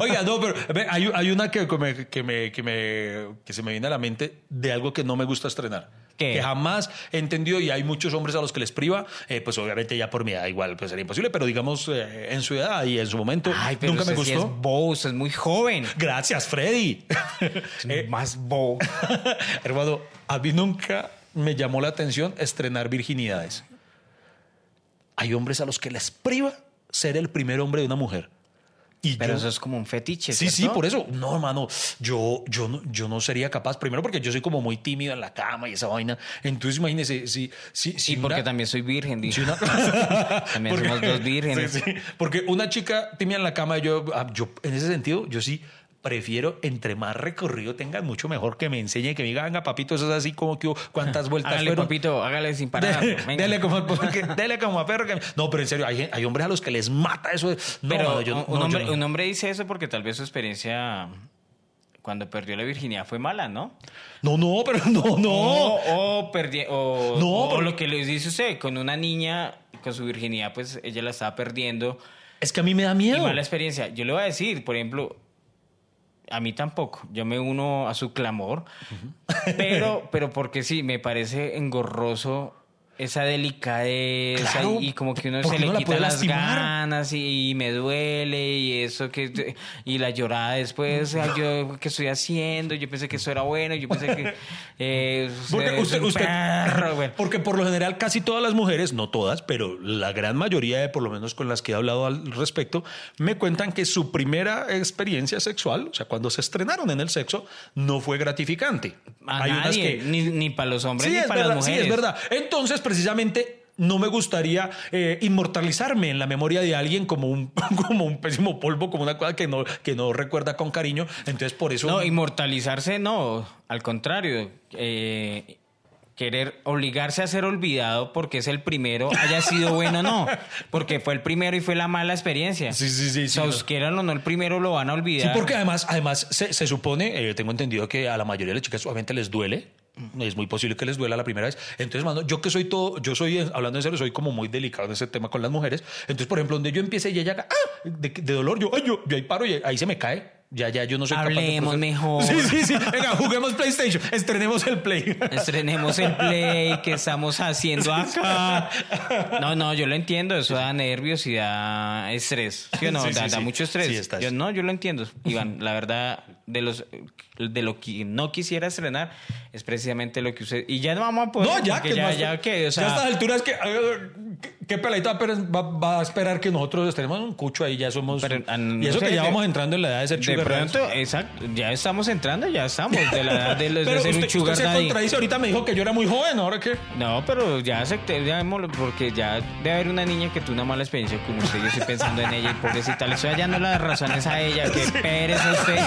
Speaker 1: Oiga, no, pero hay, hay una que, que me, que, me, que, me- que se me viene a la mente de algo que no me gusta estrenar.
Speaker 2: ¿Qué?
Speaker 1: Que jamás he entendido y hay muchos hombres a los que les priva, eh, pues obviamente ya por mi edad igual pues sería imposible, pero digamos eh, en su edad y en su momento
Speaker 2: Ay, pero
Speaker 1: nunca me gustó.
Speaker 2: es usted es muy joven.
Speaker 1: Gracias, Freddy. Eh,
Speaker 2: Más bobo.
Speaker 1: Hermano, a mí nunca me llamó la atención estrenar virginidades. Hay hombres a los que les priva ser el primer hombre de una mujer. Y
Speaker 2: Pero
Speaker 1: yo-
Speaker 2: eso es como un fetiche.
Speaker 1: Sí, sí, por eso. No, hermano, yo, yo, no, yo no sería capaz. Primero porque yo soy como muy tímido en la cama y esa vaina. Entonces, imagínese, si, si, si
Speaker 2: Y porque también soy virgen.
Speaker 1: una-
Speaker 2: También somos dos vírgenes.
Speaker 1: Sí, sí. Porque una chica tímida en la cama, yo, ah, yo, en ese sentido, yo sí prefiero, entre más recorrido tengan, mucho mejor que me enseñe, que me diga, venga, papito, eso es así como que cuántas vueltas
Speaker 2: Hágale,
Speaker 1: fueron.
Speaker 2: papito, hágale sin parar.
Speaker 1: Dele, dele como, porque- dele como a perro. que- No, pero en serio, hay, hay hombres a los que les mata eso. No,
Speaker 2: Pero
Speaker 1: yo-
Speaker 2: un,
Speaker 1: no, yo
Speaker 2: hombre,
Speaker 1: no.
Speaker 2: un hombre dice eso porque tal vez su experiencia cuando perdió la virginidad fue mala, ¿no?
Speaker 1: No, no, pero no, no.
Speaker 2: O, o perdi- o,
Speaker 1: No,
Speaker 2: o
Speaker 1: pero-
Speaker 2: lo que les dice usted, con una niña, con su virginidad, pues ella la estaba perdiendo.
Speaker 1: Es que a mí me da
Speaker 2: Y
Speaker 1: miedo.
Speaker 2: mala experiencia. Yo le voy a decir, por ejemplo, a mí tampoco. Yo me uno a su clamor. Pero, pero porque sí, me parece engorroso esa delicadeza
Speaker 1: Claro,
Speaker 2: y, como que uno se le
Speaker 1: uno
Speaker 2: quita las
Speaker 1: lastimar.
Speaker 2: ganas y, y me duele y eso que y la llorada después ay, yo qué estoy haciendo yo pensé que eso era bueno yo pensé que eh,
Speaker 1: Porque usted,
Speaker 2: un
Speaker 1: usted-
Speaker 2: perro, bueno.
Speaker 1: porque por lo general casi todas las mujeres, no todas, pero la gran mayoría de por lo menos con las que he hablado al respecto, me cuentan que su primera experiencia sexual, o sea, cuando se estrenaron en el sexo, no fue gratificante.
Speaker 2: a
Speaker 1: Hay unas
Speaker 2: nadie,
Speaker 1: que-
Speaker 2: ni, ni para los hombres
Speaker 1: Sí,
Speaker 2: ni para
Speaker 1: verdad,
Speaker 2: las
Speaker 1: sí,
Speaker 2: mujeres
Speaker 1: es verdad. Entonces, precisamente, no me gustaría eh, inmortalizarme en la memoria de alguien como un, como un pésimo polvo, como una cosa que no, que no recuerda con cariño. Entonces, por eso...
Speaker 2: No, inmortalizarse no, al contrario, eh, querer obligarse a ser olvidado porque es el primero, haya sido bueno o no, porque fue el primero y fue la mala experiencia.
Speaker 1: Sí, sí, sí, sí,
Speaker 2: sea,
Speaker 1: no.
Speaker 2: quieran o no, el primero lo van a
Speaker 1: Sí,
Speaker 2: olvidar.
Speaker 1: porque además, además se, se supone, eh, tengo entendido que a la mayoría de las chicas obviamente les duele. Es muy posible que les duela la primera vez. Entonces, mano, yo que soy todo, yo soy, eh, hablando en serio, soy como muy delicado en ese tema con las mujeres. Entonces, por ejemplo, donde yo empiece y ella ¡ah! de, de dolor, yo, ay, yo, yo ahí paro y ahí se me cae. Ya, ya, yo no soy capaz de
Speaker 2: Hablemos
Speaker 1: procesar.
Speaker 2: mejor.
Speaker 1: Sí, sí, sí. Venga, juguemos PlayStation. Estrenemos el Play.
Speaker 2: Estrenemos el play que estamos haciendo acá. No, no, yo lo entiendo. Eso da nervios y da estrés. ¿Sí o no?
Speaker 1: Sí, sí,
Speaker 2: da, da
Speaker 1: sí.
Speaker 2: mucho estrés.
Speaker 1: Sí, estás.
Speaker 2: Yo no, yo lo entiendo. Iván, la verdad, de los de lo que no quisiera estrenar es precisamente lo que usted. Y ya no vamos a poder.
Speaker 1: No, ya, que
Speaker 2: ya,
Speaker 1: más-
Speaker 2: ya que, o
Speaker 1: ya
Speaker 2: sea,
Speaker 1: a estas alturas que ¿qué- peladito va va, a esperar que nosotros estemos un cucho ahí ya somos
Speaker 2: Pero, ah, no
Speaker 1: y eso
Speaker 2: sé,
Speaker 1: que ya vamos entrando en la edad de ser
Speaker 2: de
Speaker 1: sugar
Speaker 2: pronto,
Speaker 1: daddies.
Speaker 2: exacto, ya estamos entrando, ya estamos de la edad de, los- de
Speaker 1: pero
Speaker 2: ser
Speaker 1: usted,
Speaker 2: un
Speaker 1: usted
Speaker 2: sugar
Speaker 1: se
Speaker 2: daddy.
Speaker 1: contradice ahorita me dijo que yo era muy joven ahora que
Speaker 2: No, pero ya acepté, ya porque ya debe haber una niña que tuvo una mala experiencia como usted. Yo estoy pensando en ella y pobrecita, le estoy hallando las razones a ella. Que pereza usted.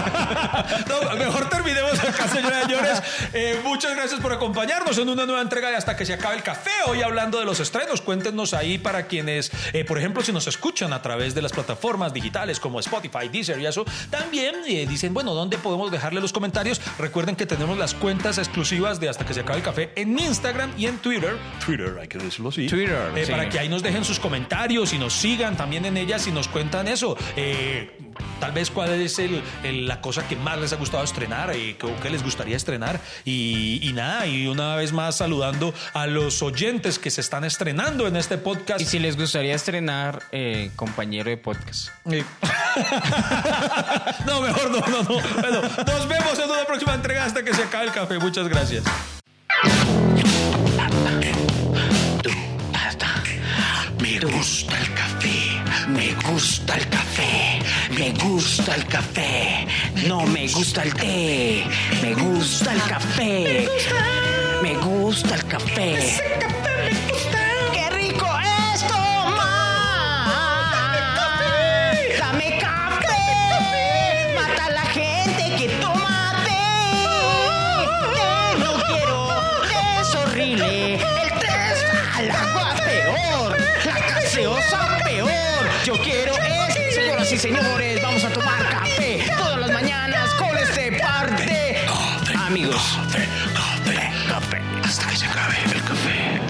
Speaker 1: no, mejor terminemos acá señoras y señores Eh, muchas gracias por acompañarnos en una nueva entrega de hasta que se acabe el café. Hoy hablando de los estrenos cuéntenos ahí para quienes eh, por ejemplo si nos escuchan a través de las plataformas digitales como Spotify Deezer y eso también eh, dicen bueno dónde podemos dejarle los comentarios recuerden que tenemos las cuentas exclusivas de hasta que se acabe el café en Instagram y en Twitter. Twitter hay que decirlo así.
Speaker 2: Twitter,
Speaker 1: Eh,
Speaker 2: sí.
Speaker 1: para que ahí nos dejen sus comentarios y nos sigan también en ellas y nos cuentan eso. Eh, tal vez cuál es el- el- la cosa que más les ha gustado estrenar, eh, que, o que les gustaría estrenar. Y, y nada, y una vez más saludando a los oyentes que se están estrenando en este podcast.
Speaker 2: Y si les gustaría estrenar eh, compañero de podcast.
Speaker 1: Eh, no, mejor no, no, no. Bueno, nos vemos en una próxima entrega hasta que se acabe el café. Muchas gracias.
Speaker 5: Me gusta el café, me gusta el café, me gusta el café. No me gusta el té, me gusta el café. Me gusta el café. Señores, vamos a tomar café todas las mañanas con este par de amigos. Café, café,
Speaker 2: café.
Speaker 1: Hasta que se acabe el café.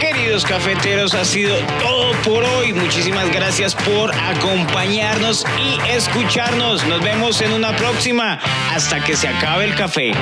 Speaker 2: Queridos cafeteros, ha sido todo por hoy. Muchísimas gracias por acompañarnos y escucharnos. Nos vemos en una próxima. Hasta que se acabe el café.